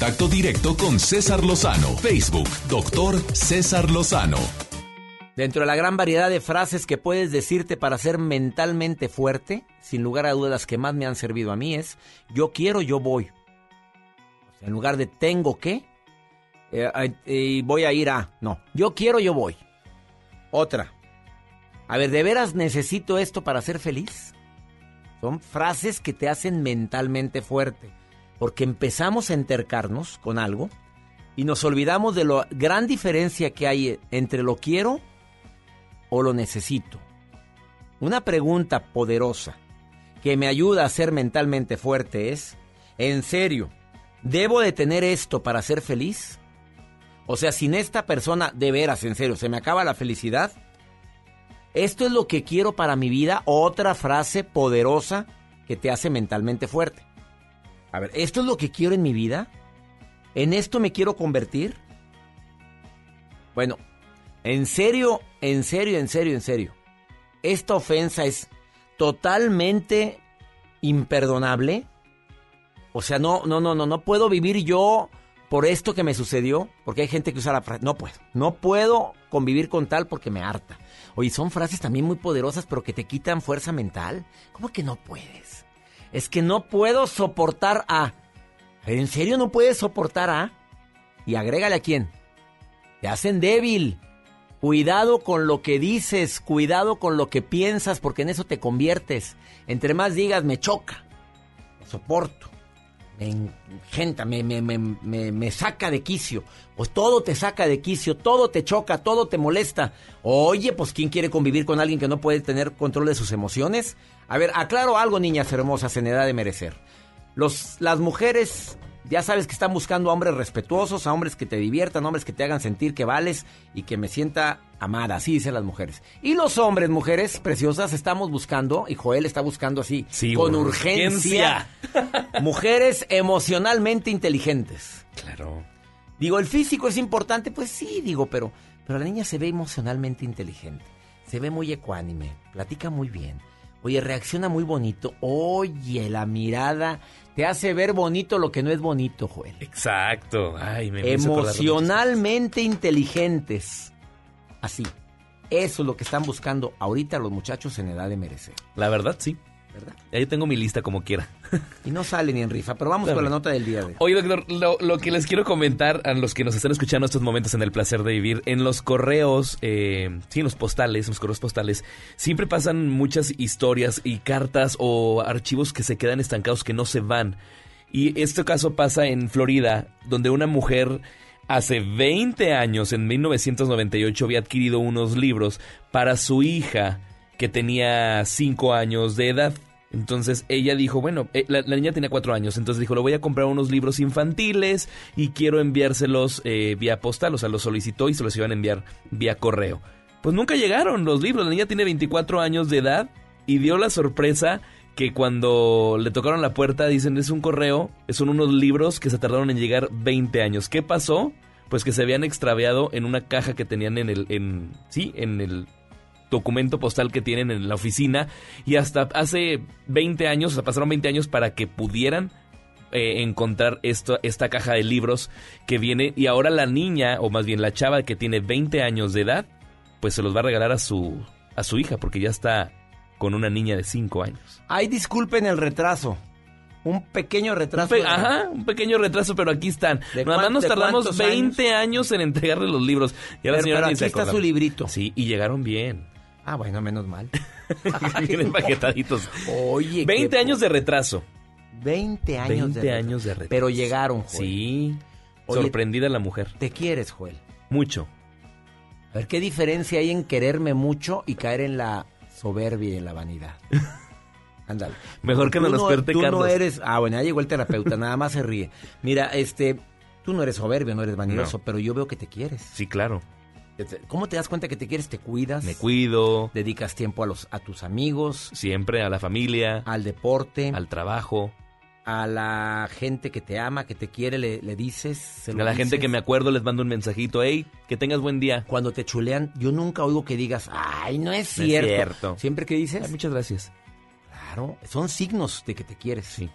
Contacto directo con César Lozano. Facebook, doctor César Lozano. Dentro de la gran variedad de frases que puedes decirte para ser mentalmente fuerte, sin lugar a dudas las que más me han servido a mí es yo quiero, yo voy. En lugar de tengo que, eh, eh, voy a ir a, no, yo quiero, yo voy. Otra. A ver, ¿de veras necesito esto para ser feliz? Son frases que te hacen mentalmente fuerte, porque empezamos a entercarnos con algo y nos olvidamos de la gran diferencia que hay entre lo quiero o lo necesito. Una pregunta poderosa que me ayuda a ser mentalmente fuerte es, ¿en serio, debo de tener esto para ser feliz? O sea, sin esta persona, de veras, en serio, ¿se me acaba la felicidad? ¿Esto es lo que quiero para mi vida? Otra frase poderosa que te hace mentalmente fuerte. A ver, ¿esto es lo que quiero en mi vida? ¿En esto me quiero convertir? Bueno, en serio, en serio, en serio, en serio. Esta ofensa es totalmente imperdonable. O sea, no, no, no, no, no puedo vivir yo por esto que me sucedió, porque hay gente que usa la frase, no puedo, no puedo convivir con tal porque me harta. Oye, son frases también muy poderosas, pero que te quitan fuerza mental. ¿Cómo que no puedes? Es que no puedo soportar a. ¿En serio no puedes soportar a? Y agrégale a quién. Te hacen débil. Cuidado con lo que dices, cuidado con lo que piensas, porque en eso te conviertes. Entre más digas, me choca, soporto, me engenta, me, me, me, me, me saca de quicio. Pues todo te saca de quicio, todo te choca, todo te molesta. Oye, pues ¿quién quiere convivir con alguien que no puede tener control de sus emociones? A ver, aclaro algo, niñas hermosas, en edad de merecer. Los, las mujeres ya sabes que están buscando a hombres respetuosos, a hombres que te diviertan, hombres que te hagan sentir que vales y que me sienta amada, así dicen las mujeres. Y los hombres, mujeres preciosas, estamos buscando, y Joel está buscando así, Sí, con por urgencia, mujeres emocionalmente inteligentes. Claro. Digo, ¿el físico es importante? Pues sí, digo, pero, pero la niña se ve emocionalmente inteligente, se ve muy ecuánime, platica muy bien. Oye, reacciona muy bonito. Oye, la mirada te hace ver bonito lo que no es bonito, Joel. Exacto. Ay, me Emocionalmente inteligentes. Así. Eso es lo que están buscando ahorita los muchachos en edad de merecer. La verdad, sí. ¿Verdad? Ahí tengo mi lista como quiera. Y no sale ni en rifa, pero vamos con la nota del día de hoy. Oye, doctor, lo, lo que les quiero comentar a los que nos están escuchando estos momentos en el placer de vivir, en los correos, eh, sí, en los postales, en los correos postales, siempre pasan muchas historias y cartas o archivos que se quedan estancados, que no se van. Y este caso pasa en Florida, donde una mujer hace 20 años, en 1998, había adquirido unos libros para su hija que tenía 5 años de edad. Entonces ella dijo, bueno, eh, la, niña tenía 4 años, entonces dijo, le voy a comprar unos libros infantiles y quiero enviárselos eh, vía postal, o sea, los solicitó y se los iban a enviar vía correo. Pues nunca llegaron los libros, la niña tiene 24 años de edad y dio la sorpresa que cuando le tocaron la puerta dicen es un correo, son unos libros que se tardaron en llegar 20 años. ¿Qué pasó? Pues que se habían extraviado en una caja que tenían en el, en, sí, en el documento postal que tienen en la oficina y hasta hace 20 años, o sea, pasaron 20 años para que pudieran eh, encontrar esto, esta caja de libros que viene y ahora la niña, o más bien la chava que tiene 20 años de edad, pues se los va a regalar a su, a su hija porque ya está con una niña de 5 años. Ay, disculpen el retraso. Un pequeño retraso. Un pe- ajá, un pequeño retraso, pero aquí están. ¿De Nada más nos tardamos cuántos 20 años? en entregarle los libros. Y a la Pero- señora pero aquí se está su librito. Sí, y llegaron bien. Ah, bueno, menos mal. Vienen empaquetaditos. Oye, 20 qué años de retraso. 20 años 20 de años de retraso. Pero llegaron, Joel. Sí. Oye, Sorprendida la mujer. ¿Te quieres, Joel? Mucho. A ver, ¿qué diferencia hay en quererme mucho y caer en la soberbia y en la vanidad? Ándale. Mejor que Tú nos cuente Tú no eres... Ah, bueno, ya llegó el terapeuta, nada más se ríe. Mira, este... Tú no eres soberbio, no eres vanidoso, No. pero yo veo que te quieres. Sí, claro. ¿Cómo te das cuenta que te quieres? Te cuidas. Me cuido. Dedicas tiempo a los a tus amigos, Siempre a la familia, al deporte, al trabajo. a la gente que te ama, que te quiere, le, le dices. se A la gente que me acuerdo les mando un mensajito. Hey, que tengas buen día. Cuando te chulean, yo nunca oigo que digas, ay, no es No es cierto. cierto. Siempre que dices, Ay, muchas gracias. claro, son signos de que te quieres. Sí.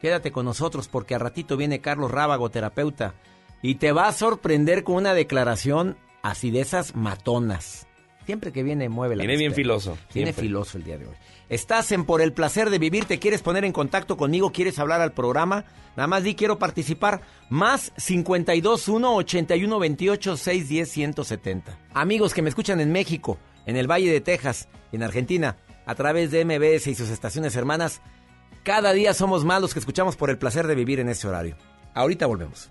Quédate con nosotros porque a ratito viene Carlos Rábago, terapeuta, y te va a sorprender con una declaración así de esas matonas. Siempre que viene mueve la Viene bien filoso. Viene siempre. filoso el día de hoy. Estás en Por el Placer de Vivir, te quieres poner en contacto conmigo, quieres hablar al programa, nada más di quiero participar. Más 521 81 28 610 170. Amigos que me escuchan en México, en el Valle de Texas, en Argentina, a través de MBS y sus estaciones hermanas, cada día somos más los que escuchamos por el placer de vivir en ese horario. Ahorita volvemos.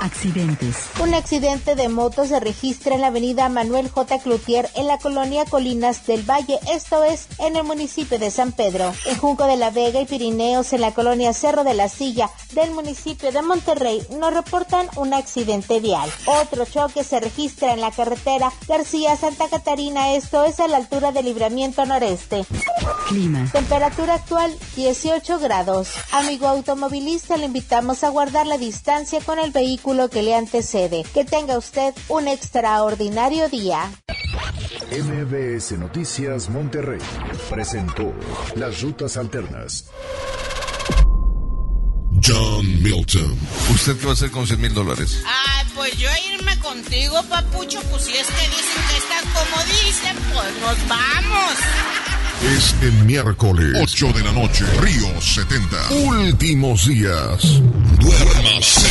Accidentes. Un accidente de moto se registra en la avenida Manuel J. Cloutier en la colonia Colinas del Valle, esto es en el municipio de San Pedro. En Junco de la Vega y Pirineos en la colonia Cerro de la Silla del municipio de Monterrey nos reportan un accidente vial. Otro choque se registra en la carretera García Santa Catarina, esto es a la altura del libramiento noreste. Clima. Temperatura actual 18 grados. Amigo automovilista, le invitamos a guardar la distancia con el vehículo que le antecede. Que tenga usted un extraordinario día. MBS Noticias Monterrey presentó Las Rutas Alternas. John Milton. ¿Usted qué va a hacer con 100 mil dólares? Ay, pues yo irme contigo, papucho, pues si es que dicen que estás como dicen, pues nos vamos. Es el miércoles 8 de la noche, Río 70. Últimos días. Duérmase.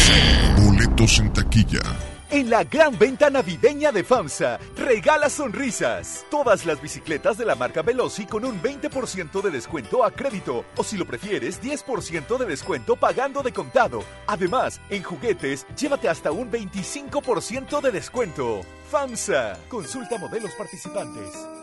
Boletos en taquilla. En la gran venta navideña de FAMSA, regala sonrisas. Todas las bicicletas de la marca Veloci con un 20% de descuento a crédito o si lo prefieres, 10% de descuento pagando de contado. Además, en juguetes, llévate hasta un 25% de descuento. FAMSA, consulta modelos participantes.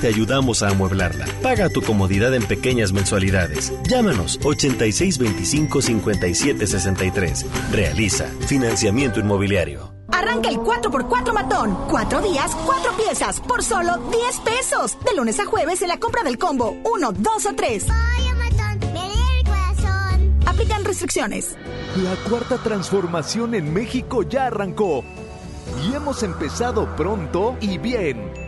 te ayudamos a amueblarla. Paga tu comodidad en pequeñas mensualidades. Llámanos 8625-5763. Realiza financiamiento inmobiliario. Arranca el 4x4 matón. Cuatro días, cuatro piezas, por solo 10 pesos. De lunes a jueves en la compra del combo 1, 2 o 3. Aplican restricciones. La cuarta transformación en México ya arrancó. Y hemos empezado pronto y bien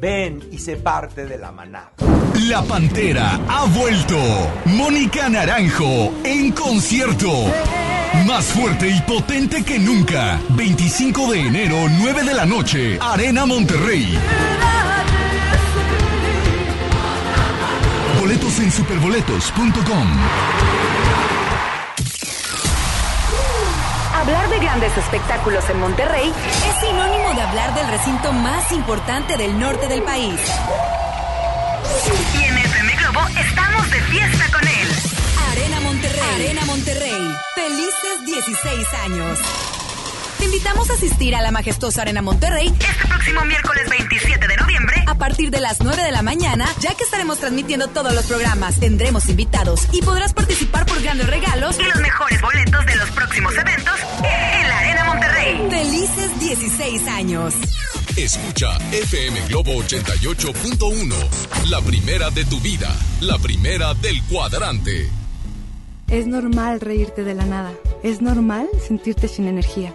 Ven y sé parte de la manada. La Pantera ha vuelto. Mónica Naranjo en concierto. Más fuerte y potente que nunca. 25 de enero, 9 de la noche. Arena Monterrey. Boletos en superboletos.com. Hablar de grandes espectáculos en Monterrey es sinónimo de hablar del recinto más importante del norte del país. Y en FM Globo estamos de fiesta con él. Arena Monterrey. Arena Monterrey. Felices 16 años. Te invitamos a asistir a la majestuosa Arena Monterrey este próximo miércoles 27 de noviembre a partir de las 9 de la mañana, ya que estaremos transmitiendo todos los programas. Tendremos invitados y podrás participar por grandes regalos y los mejores boletos de los próximos eventos en la Arena Monterrey. Felices 16 años. Escucha FM Globo 88.1. La primera de tu vida. La primera del cuadrante. Es normal reírte de la nada. Es normal sentirte sin energía.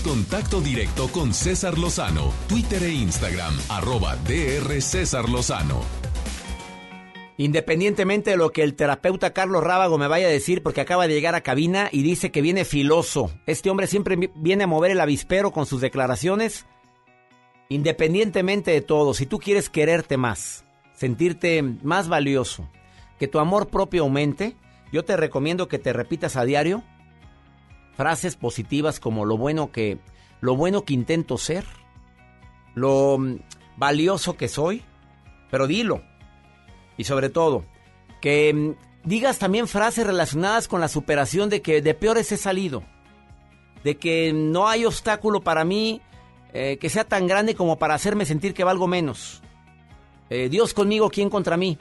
Contacto directo con César Lozano, Twitter e Instagram, arroba DR César Lozano. Independientemente de lo que el terapeuta Carlos Rábago me vaya a decir, porque acaba de llegar a cabina y dice que viene filoso. Este hombre siempre viene a mover el avispero con sus declaraciones. Independientemente de todo, si tú quieres quererte más, sentirte más valioso, que tu amor propio aumente, yo te recomiendo que te repitas a diario frases positivas como lo bueno que lo bueno que intento ser, lo mm, valioso que soy, pero dilo. Y sobre todo, que mm, digas también frases relacionadas con la superación de que de peores he salido, de que no hay obstáculo para mí eh, que sea tan grande como para hacerme sentir que valgo menos. Eh, Dios conmigo, ¿quién contra mí?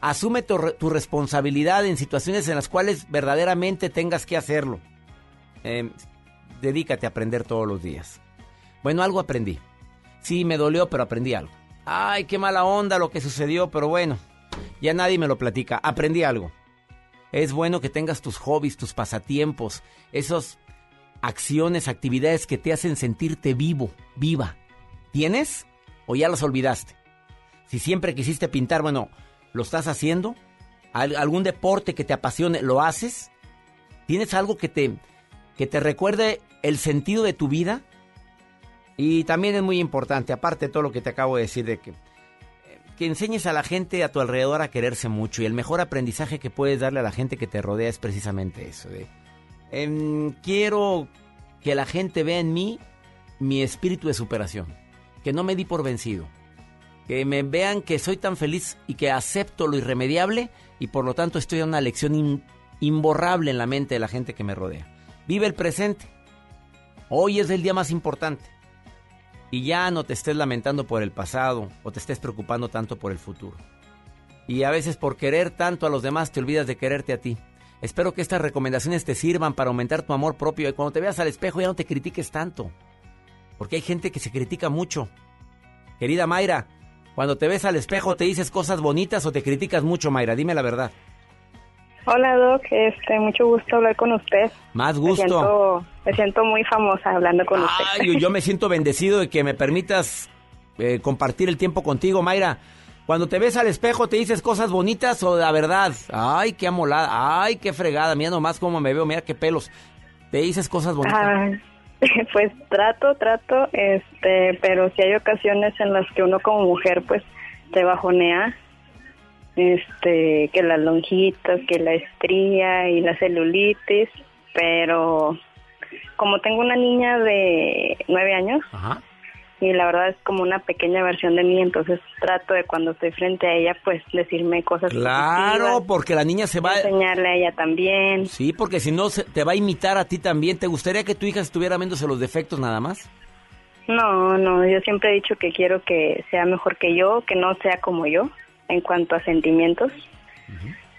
Asume tu, re- tu responsabilidad en situaciones en las cuales verdaderamente tengas que hacerlo. Eh, dedícate a aprender todos los días. Bueno, algo aprendí. Sí, me dolió, pero aprendí algo. Ay, qué mala onda lo que sucedió, pero bueno, ya nadie me lo platica. Aprendí algo. Es bueno que tengas tus hobbies, tus pasatiempos, esas acciones, actividades que te hacen sentirte vivo, viva. ¿Tienes o ya las olvidaste? Si siempre quisiste pintar, bueno, ¿lo estás haciendo? ¿Al- ¿Algún deporte que te apasione, lo haces? ¿Tienes algo que te, que te recuerde el sentido de tu vida? Y también es muy importante, aparte de todo lo que te acabo de decir, de que, eh, que enseñes a la gente a tu alrededor a quererse mucho. Y el mejor aprendizaje que puedes darle a la gente que te rodea es precisamente eso. De, em, quiero que la gente vea en mí mi espíritu de superación. Que no me di por vencido. Que me vean que soy tan feliz y que acepto lo irremediable y por lo tanto estoy a una lección imborrable en la mente de la gente que me rodea. Vive el presente. Hoy es el día más importante. Y ya no te estés lamentando por el pasado o te estés preocupando tanto por el futuro. Y a veces por querer tanto a los demás te olvidas de quererte a ti. Espero que estas recomendaciones te sirvan para aumentar tu amor propio y cuando te veas al espejo ya no te critiques tanto. Porque hay gente que se critica mucho. Querida Mayra, cuando te ves al espejo te dices cosas bonitas o te criticas mucho, Mayra, dime la verdad. Hola Doc, este, mucho gusto hablar con usted. Más Me gusto. siento, me siento muy famosa hablando con usted. Ay, yo me siento bendecido de que me permitas eh, compartir el tiempo contigo, Mayra. Cuando te ves al espejo, ¿te dices cosas bonitas o la verdad? Ay, qué amolada, ay, qué fregada, mira nomás cómo me veo, mira qué pelos. ¿Te dices cosas bonitas? Ah, pues trato, trato, este, pero si hay ocasiones en las que uno como mujer pues te bajonea, este, que las lonjitas, que la estría y la celulitis, pero como tengo una niña de nueve años y la verdad es como una pequeña versión de mí, entonces trato de cuando estoy frente a ella pues decirme cosas Claro, porque la niña se va... enseñarle a ella también. Sí, porque si no, se- te va a imitar a ti también. ¿Te gustaría que tu hija estuviera viéndose los defectos nada más? No, no, yo siempre he dicho que quiero que sea mejor que yo, que no sea como yo en cuanto a sentimientos.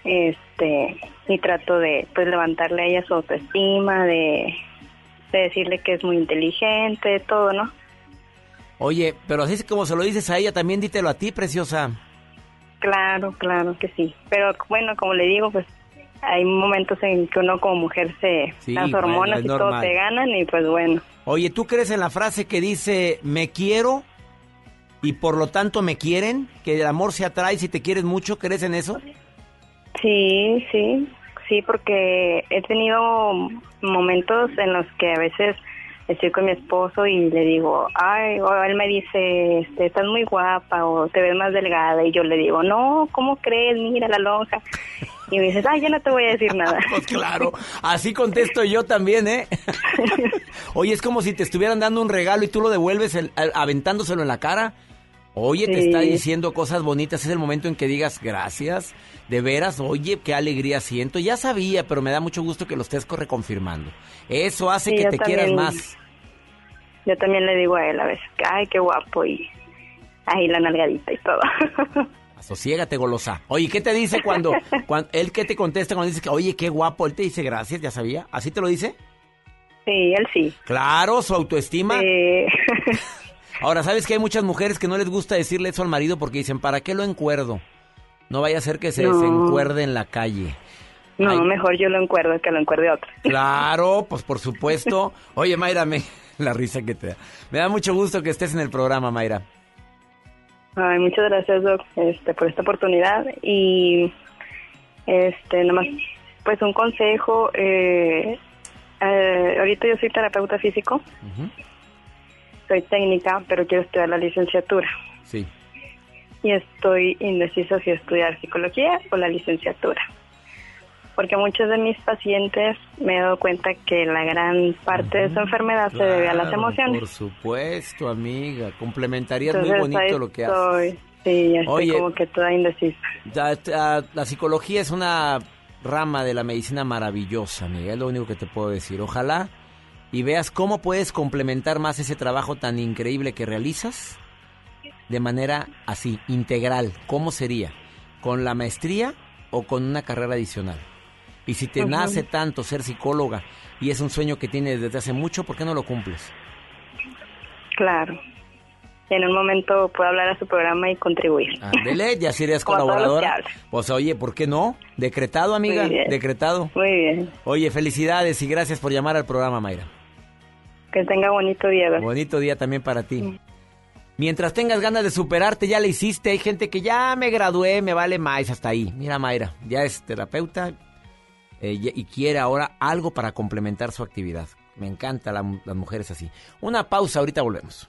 Este, y trato de pues levantarle a ella su autoestima, de, de decirle que es muy inteligente, todo, ¿no? Oye, pero así es como se lo dices a ella, también dítelo a ti, preciosa. Claro, claro que sí. Pero bueno, como le digo, pues hay momentos en que uno como mujer se Sí, las hormonas y todo te ganan y pues bueno. Oye, ¿tú crees en la frase que dice me quiero y por lo tanto me quieren? Que el amor se atrae si te quieres mucho, ¿crees en eso? Sí, sí, sí, porque he tenido momentos en los que a veces estoy con mi esposo y le digo, ay, o él me dice, este, estás muy guapa o te ves más delgada y yo le digo, no, ¿cómo crees? Mira la lonja. Y me dices, ay, yo no te voy a decir nada. Pues claro, así contesto yo también, ¿eh? Oye, es como si te estuvieran dando un regalo y tú lo devuelves el- a- aventándoselo en la cara. Oye, te Sí. está diciendo cosas bonitas, es el momento en que digas gracias, de veras, oye, qué alegría siento. Ya sabía, pero me da mucho gusto que lo estés co- reconfirmando. Eso hace Sí, que te quieras más. Yo también le digo a él a veces, ay, qué guapo y ahí la nalgadita y todo. Asociégate, golosa. Oye, ¿qué te dice cuando, cuando él qué te contesta cuando dices que, oye, qué guapo? Él te dice gracias, ya sabía. ¿Así te lo dice? Sí, él sí. Claro, su autoestima. Ahora, ¿sabes que hay muchas mujeres que no les gusta decirle eso al marido porque dicen, ¿para qué lo encuerdo? No vaya a ser que se No. desencuerde en la calle. No, Ay. mejor yo lo encuerdo que lo encuerde otro. Claro, pues por supuesto. Oye, Mayra, me, la risa que te da. Me da mucho gusto que estés en el programa, Mayra. Ay, muchas gracias, Doc, este, por esta oportunidad. Y, este, nomás, pues un consejo. Eh, eh, ahorita yo soy terapeuta físico, soy técnica, pero quiero estudiar la licenciatura. Sí. Y estoy indecisa si estudiar psicología o la licenciatura. Porque muchos de mis pacientes me he dado cuenta que la gran parte de su enfermedad se debe a las Claro, emociones. Por supuesto, amiga. Complementarías muy Entonces, bonito lo que haces. estoy, Sí, ya estoy Oye. como que toda indecisa. La, la- la psicología es una rama de la medicina maravillosa, amiga. Es lo único que te puedo decir. Ojalá y veas cómo puedes complementar más ese trabajo tan increíble que realizas de manera así, integral. ¿Cómo sería? ¿Con la maestría o con una carrera adicional? Y si te nace tanto ser psicóloga y es un sueño que tienes desde hace mucho, ¿por qué no lo cumples? Claro. En un momento puedo hablar a su programa y contribuir. Ándele, ya los que colaboradora. Pues oye, ¿por qué no? Decretado, amiga. Muy bien. Decretado. Muy bien. Oye, felicidades y gracias por llamar al programa, Mayra. Que tenga bonito día. Doc. Bonito día también para ti. Mientras tengas ganas de superarte, ya le hiciste. Hay gente que ya me gradué, me vale más hasta ahí. Mira, Mayra, ya es terapeuta eh, y y quiere ahora algo para complementar su actividad. Me encanta la- las mujeres así. Una pausa, ahorita volvemos.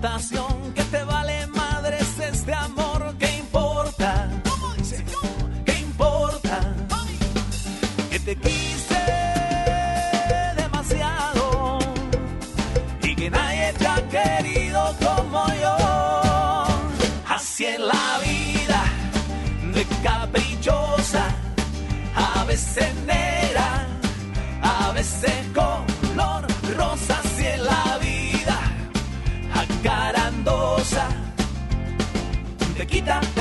Reputación,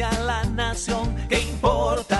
la nación. ¿Qué importa?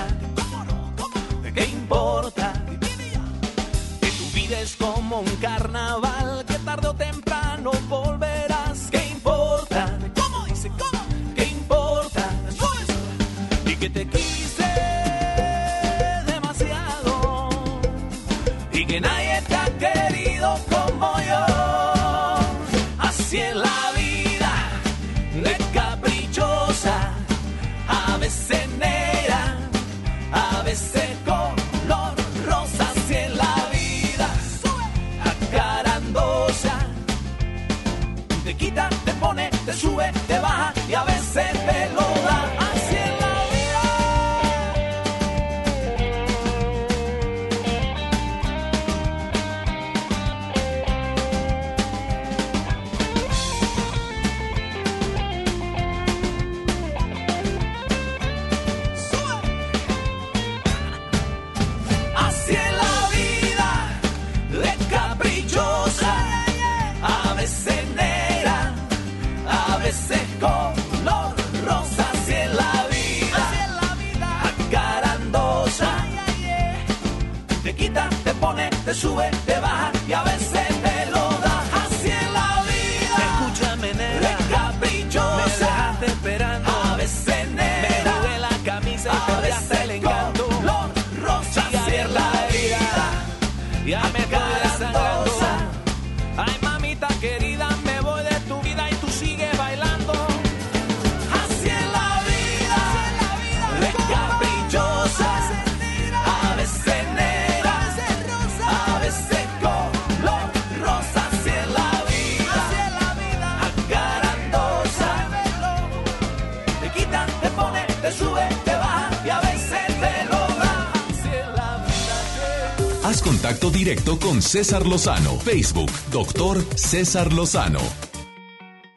César Lozano. Facebook, doctor César Lozano.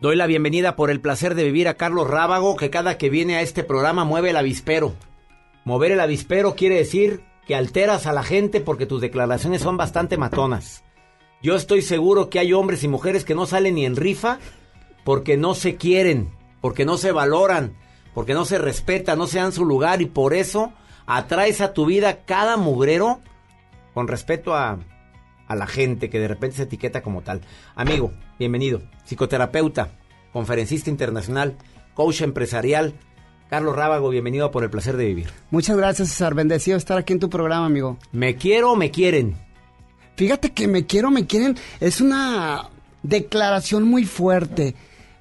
Doy la bienvenida por el placer de vivir a Carlos Rábago, que cada que viene a este programa mueve el avispero. Mover el avispero quiere decir que alteras a la gente porque tus declaraciones son bastante matonas. Yo estoy seguro que hay hombres y mujeres que no salen ni en rifa porque no se quieren, porque no se valoran, porque no se respetan, no se dan su lugar y por eso atraes a tu vida cada mugrero con respeto a, a la gente que de repente se etiqueta como tal. Amigo, bienvenido. Psicoterapeuta, conferencista internacional, coach empresarial. Carlos Rábago, bienvenido a Por el Placer de Vivir. Muchas gracias, César. Bendecido estar aquí en tu programa, amigo. ¿Me quiero o me quieren? Fíjate que me quiero, me quieren. Es una declaración muy fuerte.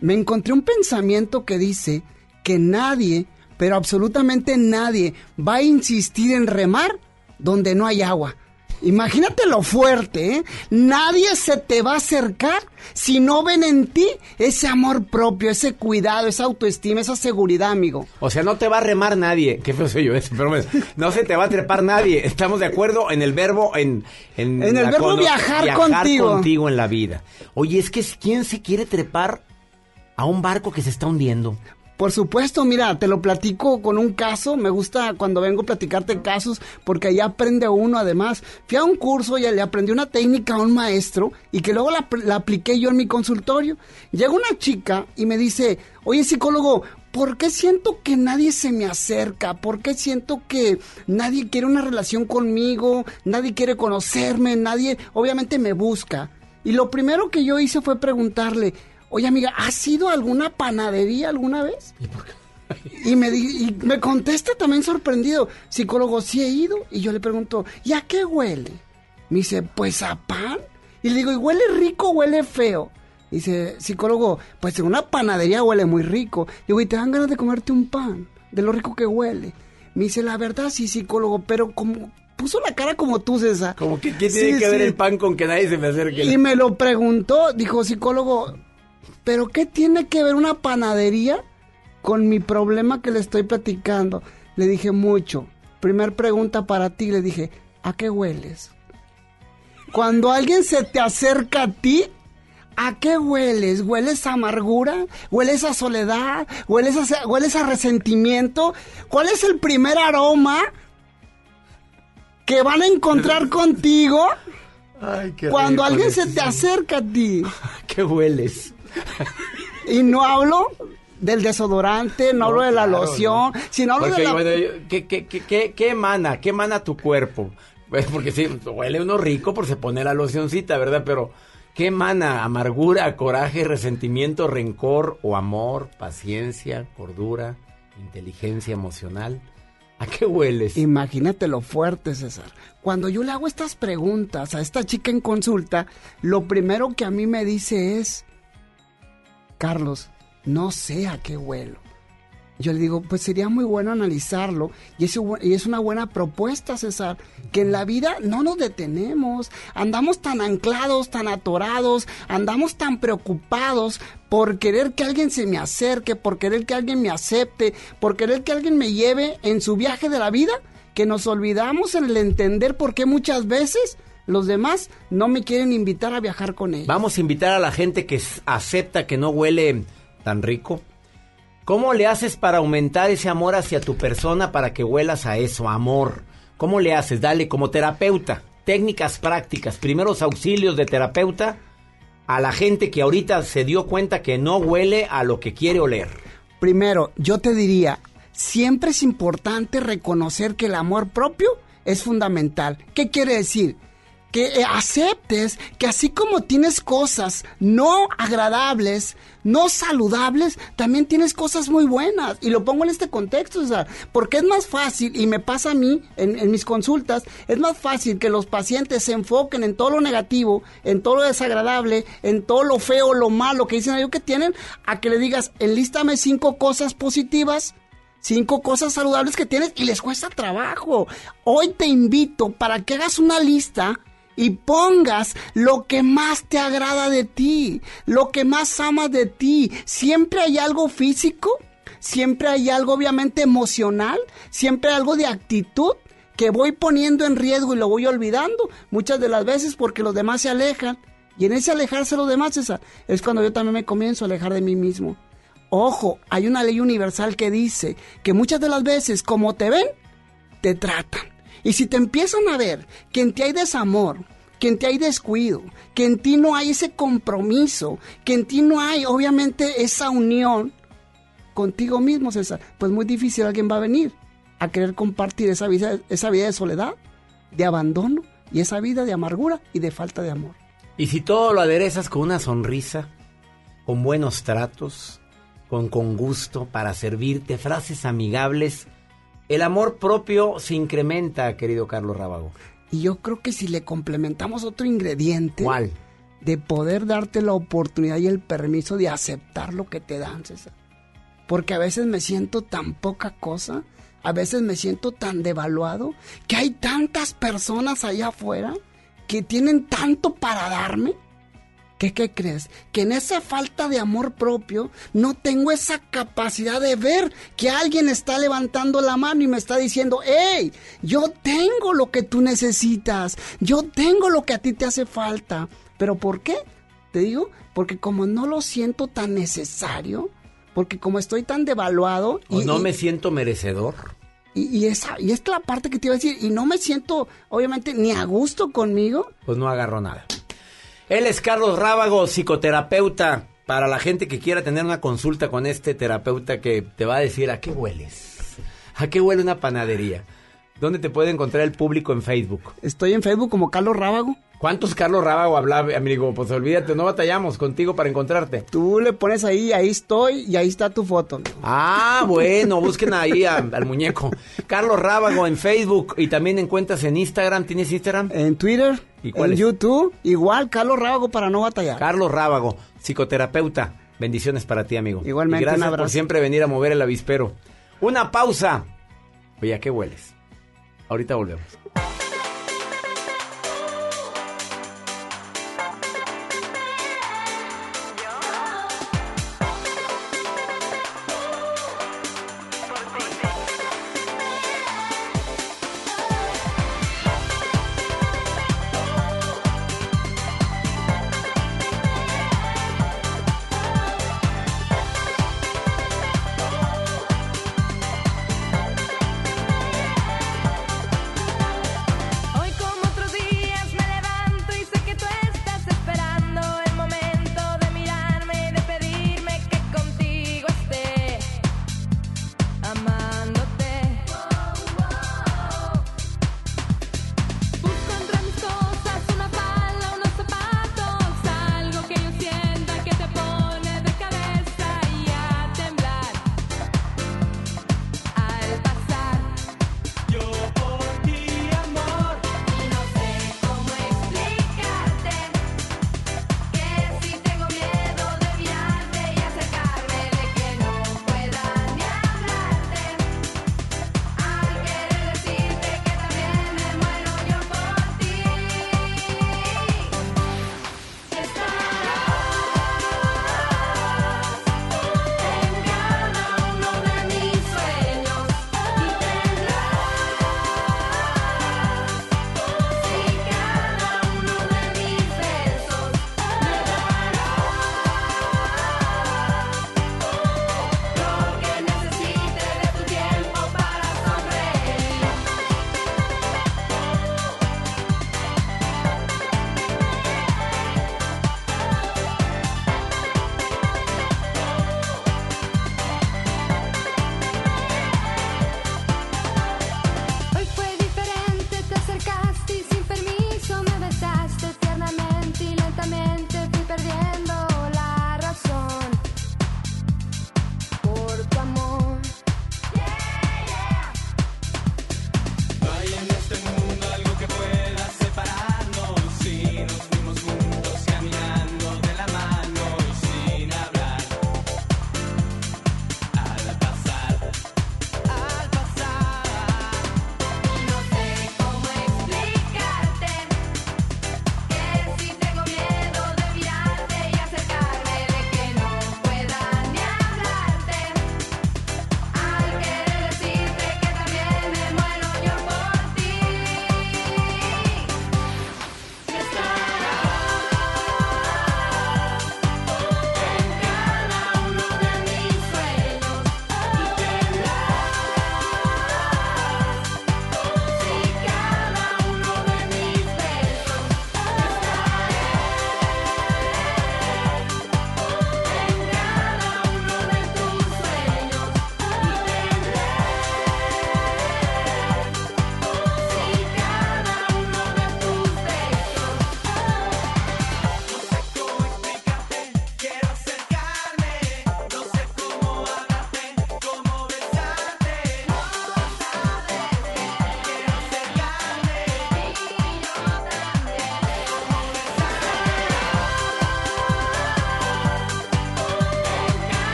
Me encontré un pensamiento que dice que nadie, pero absolutamente nadie, va a insistir en remar donde no hay agua. Imagínate lo fuerte, ¿eh? Nadie se te va a acercar si no ven en ti ese amor propio, ese cuidado, esa autoestima, esa seguridad, amigo. O sea, no te va a remar nadie. Qué feo soy yo ese, pero me- no se te va a trepar nadie. Estamos de acuerdo en el verbo, en... En, En el verbo cono- viajar contigo. contigo en la vida. Oye, es que ¿quién se quiere trepar a un barco que se está hundiendo? Por supuesto, mira, te lo platico con un caso. Me gusta cuando vengo a platicarte casos porque ahí aprende uno. Además, fui a un curso y le aprendí una técnica a un maestro y que luego la, la apliqué yo en mi consultorio. Llega una chica y me dice, oye psicólogo, ¿por qué siento que nadie se me acerca? ¿Por qué siento que nadie quiere una relación conmigo? Nadie quiere conocerme, nadie obviamente me busca. Y lo primero que yo hice fue preguntarle, oye amiga, ¿has ido a alguna panadería alguna vez? Y y me contesta también sorprendido, psicólogo, sí he ido. Y yo le pregunto, ¿y a qué huele? Me dice, pues a pan. Y le digo, ¿y huele rico o huele feo? Dice, psicólogo, pues en una panadería huele muy rico. Digo, ¿y te dan ganas de comerte un pan? De lo rico que huele. Me dice, la verdad sí, psicólogo, pero como puso la cara como tú, César. Como que ¿qué tiene que ver el pan con que nadie se me acerque? Y me lo preguntó, dijo psicólogo, ¿pero qué tiene que ver una panadería con mi problema que le estoy platicando? Le dije mucho. Primer pregunta para ti, le dije, ¿a qué hueles? Cuando alguien se te acerca a ti, ¿a qué hueles? ¿Hueles a amargura? ¿Hueles a soledad? ¿Hueles a, hueles a resentimiento? ¿Cuál es el primer aroma que van a encontrar contigo? Cuando alguien se te acerca a ti. ¿Qué hueles? Y no hablo del desodorante, no, hablo de la claro, loción, no. sino hablo Porque, de la... bueno, yo- ¿qué, qué, qué, qué, qué emana? ¿Qué emana tu cuerpo? Pues porque sí, huele uno rico por se pone la locioncita, ¿verdad? Pero ¿qué emana? Amargura, coraje, resentimiento, rencor o amor, paciencia, cordura, inteligencia emocional. ¿A qué hueles? Imagínate lo fuerte, César. Cuando yo le hago estas preguntas a esta chica en consulta, lo primero que a mí me dice es, Carlos, no sé a qué huelo. Yo le digo, pues sería muy bueno analizarlo y es, es una buena propuesta, César, que en la vida no nos detenemos, andamos tan anclados, tan atorados, andamos tan preocupados por querer que alguien se me acerque, por querer que alguien me acepte, por querer que alguien me lleve en su viaje de la vida, que nos olvidamos en el entender por qué muchas veces los demás no me quieren invitar a viajar con ellos. Vamos a invitar a la gente que acepta que no huele tan rico. ¿Cómo le haces para aumentar ese amor hacia tu persona para que huelas a eso, amor? ¿Cómo le haces? Dale, como terapeuta, técnicas prácticas, primeros auxilios de terapeuta a la gente que ahorita se dio cuenta que no huele a lo que quiere oler. Primero, yo te diría, siempre es importante reconocer que el amor propio es fundamental. ¿Qué quiere decir? Que eh, aceptes que así como tienes cosas no agradables, no saludables, también tienes cosas muy buenas. Y lo pongo en este contexto, o sea, porque es más fácil, y me pasa a mí en, mis consultas, es más fácil que los pacientes se enfoquen en todo lo negativo, en todo lo desagradable, en todo lo feo, lo malo que dicen ellos que tienen, a que le digas, enlístame cinco cosas positivas cinco cosas saludables que tienes y les cuesta trabajo. Hoy te invito para que hagas una lista y pongas lo que más te agrada de ti, lo que más amas de ti. Siempre hay algo físico, siempre hay algo obviamente emocional, siempre hay algo de actitud que voy poniendo en riesgo y lo voy olvidando muchas de las veces porque los demás se alejan. Y en ese alejarse los demás, es cuando yo también me comienzo a alejar de mí mismo. Ojo, hay una ley universal que dice que muchas de las veces, como te ven, te tratan. Y si te empiezan a ver que en ti hay desamor, que en ti hay descuido, que en ti no hay ese compromiso, que en ti no hay, obviamente, esa unión contigo mismo, César, pues muy difícil alguien va a venir a querer compartir esa vida, esa vida de soledad, de abandono y esa vida de amargura y de falta de amor. Y si todo lo aderezas con una sonrisa, con buenos tratos, con, con gusto para servirte, frases amigables, el amor propio se incrementa, querido Carlos Rábago. Y yo creo que si le complementamos otro ingrediente, ¿Cuál? de poder darte la oportunidad y el permiso de aceptar lo que te dan, César. Porque a veces me siento tan poca cosa, a veces me siento tan devaluado, que hay tantas personas allá afuera que tienen tanto para darme. Qué crees? Que en esa falta de amor propio no tengo esa capacidad de ver que alguien está levantando la mano y me está diciendo, hey, yo tengo lo que tú necesitas, yo tengo lo que a ti te hace falta. ¿Pero por qué? Te digo, porque como no lo siento tan necesario, porque como estoy tan devaluado... ¿O no me siento merecedor? Y, y esa, y esta es la parte que te iba a decir, y no me siento, obviamente, ni a gusto conmigo. Pues no agarro nada. Él es Carlos Rábago, psicoterapeuta. Para la gente que quiera tener una consulta con este terapeuta que te va a decir a qué hueles. ¿A qué huele una panadería? ¿Dónde te puede encontrar el público en Facebook? Estoy en Facebook como Carlos Rábago. ¿Cuántos Carlos Rábago habla, amigo? Pues olvídate, no batallamos contigo para encontrarte. Tú le pones ahí, ahí estoy y ahí está tu foto. Ah, bueno, busquen ahí a- al muñeco. Carlos Rábago en Facebook y también encuentras en Instagram. ¿Tienes Instagram? En Twitter, ¿Y cuál en es? YouTube, igual Carlos Rábago para no batallar. Carlos Rábago, psicoterapeuta. Bendiciones para ti, amigo. Igualmente, Y gracias un por abrazo. siempre venir a mover el avispero. Una pausa. Oye, ¿a qué hueles? Ahorita volvemos.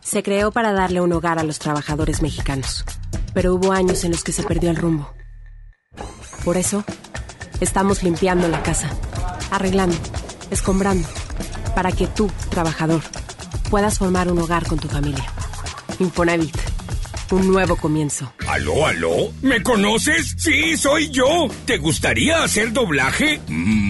se creó para darle un hogar a los trabajadores mexicanos, pero hubo años en los que se perdió el rumbo. Por eso, estamos limpiando la casa, arreglando, escombrando, para que tú, trabajador, puedas formar un hogar con tu familia. Infonavit, un nuevo comienzo. ¿Aló, aló? ¿Me conoces? Sí, soy yo. ¿Te gustaría hacer doblaje? Mmm,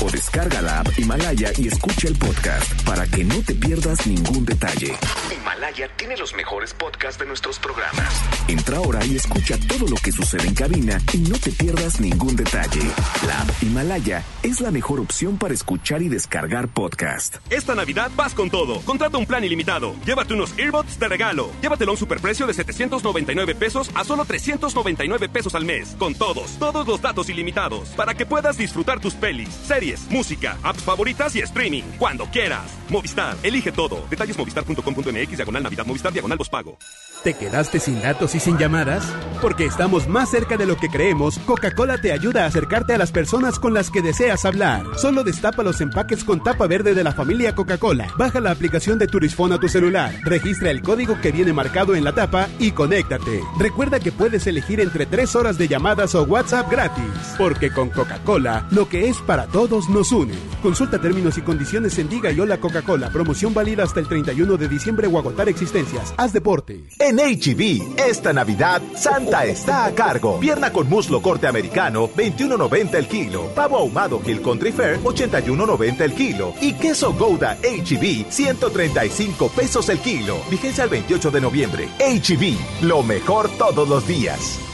o descarga la app Himalaya y escucha el podcast para que no te pierdas ningún detalle. Himalaya tiene los mejores podcasts de nuestros programas. Entra ahora y escucha todo lo que sucede en cabina y no te pierdas ningún detalle. La Himalaya es la mejor opción para escuchar y descargar podcast. Esta Navidad vas con todo. Contrata un plan ilimitado. Llévate unos earbuds de regalo. Llévatelo a un superprecio de 799 pesos a solo 399 pesos al mes. Con todos, todos los datos ilimitados. Para que puedas disfrutar tus pelis, series, música, apps favoritas y streaming. Cuando quieras. Movistar, elige todo. Detalles movistar.com.mx, diagonal Navidad, Movistar, diagonal pago. ¿Te quedaste sin datos y sin llamadas? Porque estamos más cerca de lo que creemos, Coca-Cola te ayuda a acercarte a las personas con las que deseas hablar. Solo destapa los empaques con tapa verde de la familia Coca-Cola. Baja la aplicación de Turisfone a tu celular, registra el código que viene marcado en la tapa y conéctate. Recuerda que puedes elegir entre 3 horas de llamadas o WhatsApp gratis. Porque con Coca-Cola, lo que es para todos nos une. Consulta términos y condiciones en Diga y Hola Coca-Cola. Promoción válida hasta el 31 de diciembre o agotar existencias. Haz deporte. En HB, esta Navidad, Santa está a cargo. Pierna con muslo corte americano, 21.90 el kilo. Pavo ahumado Hill Country Fair, 81.90 el kilo. Y queso Gouda HB, 135 pesos el kilo. Vigencia el 28 de noviembre. HB, lo mejor todos los días.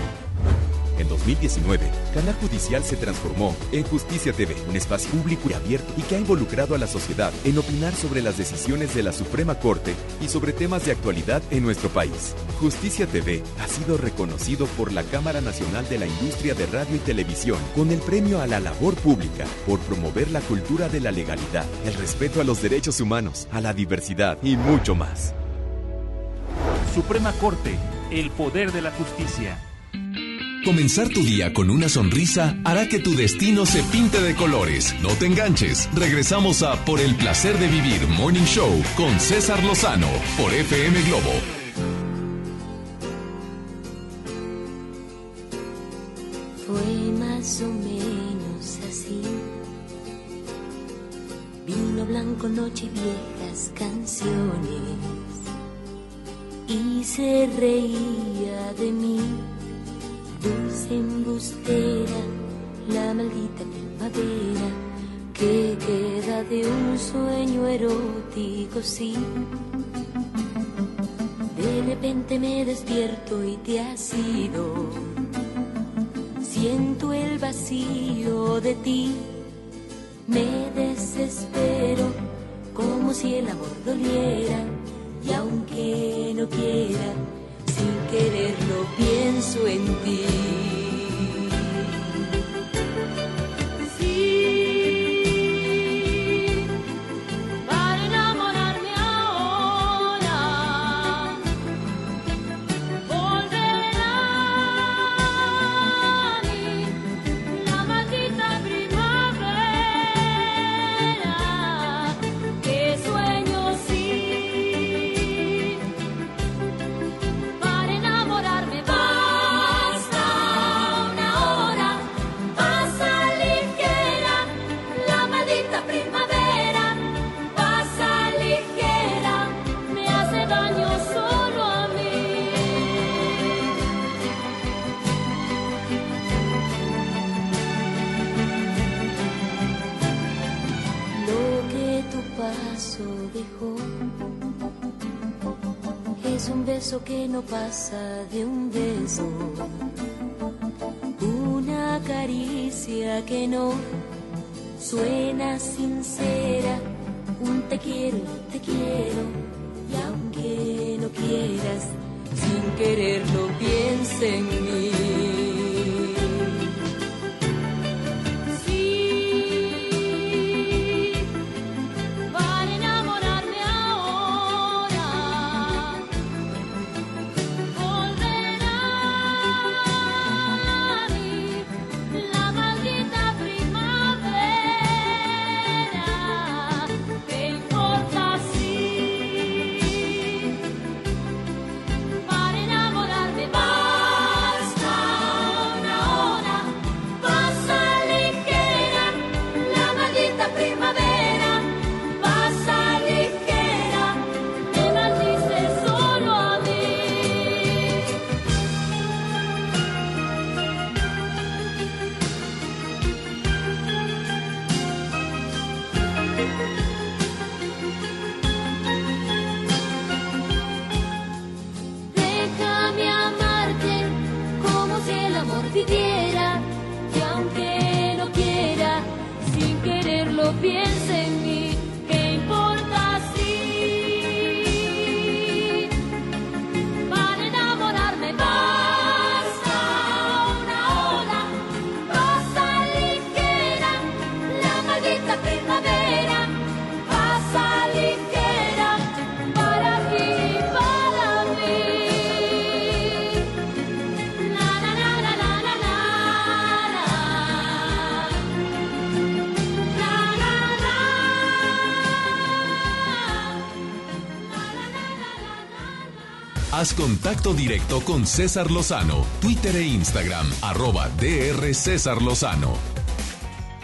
En 2019, Canal Judicial se transformó en Justicia TV, un espacio público y abierto y que ha involucrado a la sociedad en opinar sobre las decisiones de la Suprema Corte y sobre temas de actualidad en nuestro país. Justicia TV ha sido reconocido por la Cámara Nacional de la Industria de Radio y Televisión con el premio a la labor pública por promover la cultura de la legalidad, el respeto a los derechos humanos, a la diversidad y mucho más. Suprema Corte, el poder de la justicia. Comenzar tu día con una sonrisa hará que tu destino se pinte de colores. No te enganches. Regresamos a Por el placer de vivir Morning Show con César Lozano por FM Globo. Fue más o menos así. Vino blanco, noche viejas canciones. Y se reía de mí dulce embustera, la maldita primavera que queda de un sueño erótico, sí. De repente me despierto y te has ido. Siento el vacío de ti Me desespero como si el amor doliera pienso en ti. De un beso, Haz contacto directo con César Lozano, Twitter e Instagram, arroba DR César Lozano.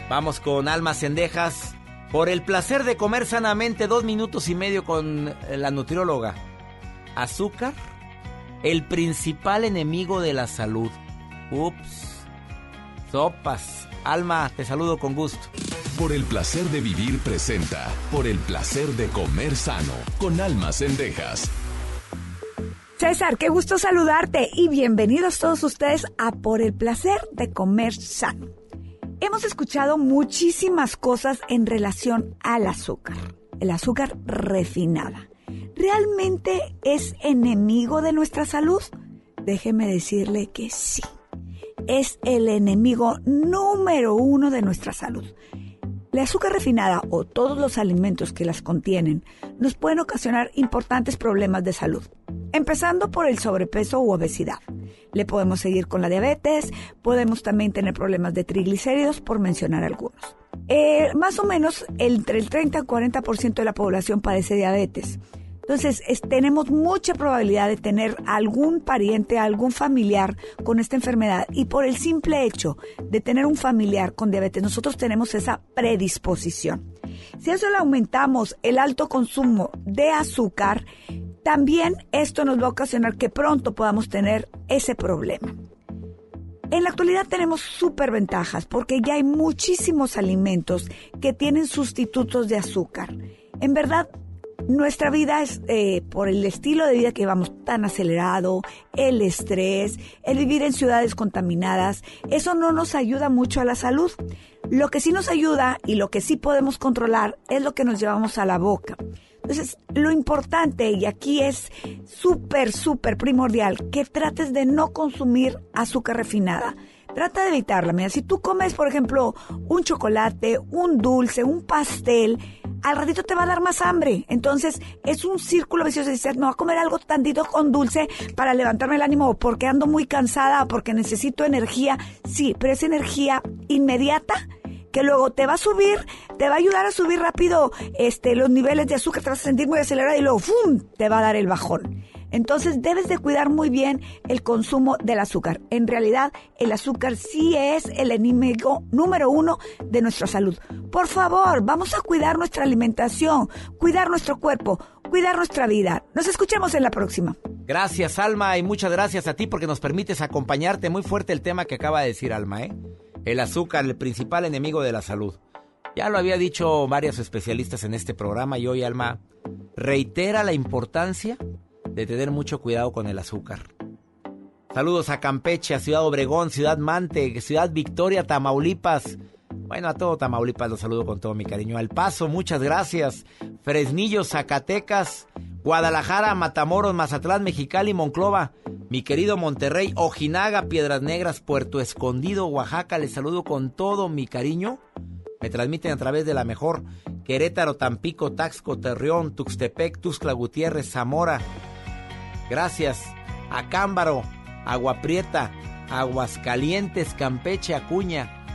Vamos con almas cendejas. Por el placer de comer sanamente, dos minutos y medio con eh, la nutrióloga. Azúcar, el principal enemigo de la salud. Ups. Sopas. Alma, te saludo con gusto. Por el placer de vivir presenta. Por el placer de comer sano. Con almas cendejas. César, qué gusto saludarte y bienvenidos todos ustedes a Por el placer de comer sano. Hemos escuchado muchísimas cosas en relación al azúcar, el azúcar refinada. ¿Realmente es enemigo de nuestra salud? Déjeme decirle que sí. Es el enemigo número uno de nuestra salud. La azúcar refinada o todos los alimentos que las contienen nos pueden ocasionar importantes problemas de salud, empezando por el sobrepeso u obesidad. Le podemos seguir con la diabetes, podemos también tener problemas de triglicéridos, por mencionar algunos. Eh, más o menos entre el 30 y 40% de la población padece diabetes. Entonces, es- tenemos mucha probabilidad de tener algún pariente, algún familiar con esta enfermedad. Y por el simple hecho de tener un familiar con diabetes, nosotros tenemos esa predisposición. Si eso le aumentamos el alto consumo de azúcar, también esto nos va a ocasionar que pronto podamos tener ese problema. En la actualidad tenemos súper ventajas porque ya hay muchísimos alimentos que tienen sustitutos de azúcar. En verdad, nuestra vida es eh, por el estilo de vida que llevamos tan acelerado, el estrés, el vivir en ciudades contaminadas, eso no nos ayuda mucho a la salud. Lo que sí nos ayuda y lo que sí podemos controlar es lo que nos llevamos a la boca. Entonces, lo importante, y aquí es súper, súper primordial, que trates de no consumir azúcar refinada. Trata de evitarla. Mira, si tú comes, por ejemplo, un chocolate, un dulce, un pastel, al ratito te va a dar más hambre. Entonces, es un círculo vicioso. Dices, no, voy a comer algo tantito con dulce para levantarme el ánimo, porque ando muy cansada, porque necesito energía. Sí, pero es energía inmediata que luego te va a subir, te va a ayudar a subir rápido este, los niveles de azúcar, te vas a sentir muy acelerada y luego ¡fum! te va a dar el bajón. Entonces debes de cuidar muy bien el consumo del azúcar. En realidad el azúcar sí es el enemigo número uno de nuestra salud. Por favor, vamos a cuidar nuestra alimentación, cuidar nuestro cuerpo, cuidar nuestra vida. Nos escuchemos en la próxima. Gracias Alma y muchas gracias a ti porque nos permites acompañarte. Muy fuerte el tema que acaba de decir Alma, ¿eh? El azúcar, el principal enemigo de la salud. Ya lo había dicho varios especialistas en este programa y hoy Alma reitera la importancia de tener mucho cuidado con el azúcar. Saludos a Campeche, a Ciudad Obregón, Ciudad Mante, Ciudad Victoria, Tamaulipas. Bueno, a todo Tamaulipas los saludo con todo mi cariño. Al Paso, muchas gracias. Fresnillo, Zacatecas, Guadalajara, Matamoros, Mazatlán, Mexicali, Monclova. Mi querido Monterrey, Ojinaga, Piedras Negras, Puerto Escondido, Oaxaca. Les saludo con todo mi cariño. Me transmiten a través de la mejor Querétaro, Tampico, Taxco, Terreón, Tuxtepec, Tuxtla Gutiérrez, Zamora. Gracias a Cámbaro, Agua Prieta, Aguascalientes, Campeche, Acuña.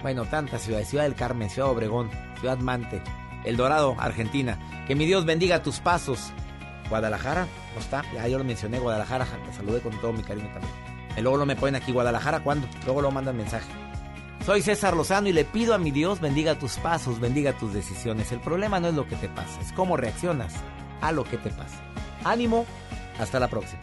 Bueno, tantas ciudades. Ciudad del Carmen, Ciudad Obregón, Ciudad Mante, El Dorado, Argentina. Que mi Dios bendiga tus pasos. Guadalajara, ¿no está? Ya yo lo mencioné, Guadalajara. Te saludé con todo mi cariño también. Y luego lo me ponen aquí, Guadalajara, ¿cuándo? Luego lo mandan mensaje. Soy César Lozano y le pido a mi Dios bendiga tus pasos, bendiga tus decisiones. El problema no es lo que te pasa, es cómo reaccionas a lo que te pasa. Ánimo, hasta la próxima.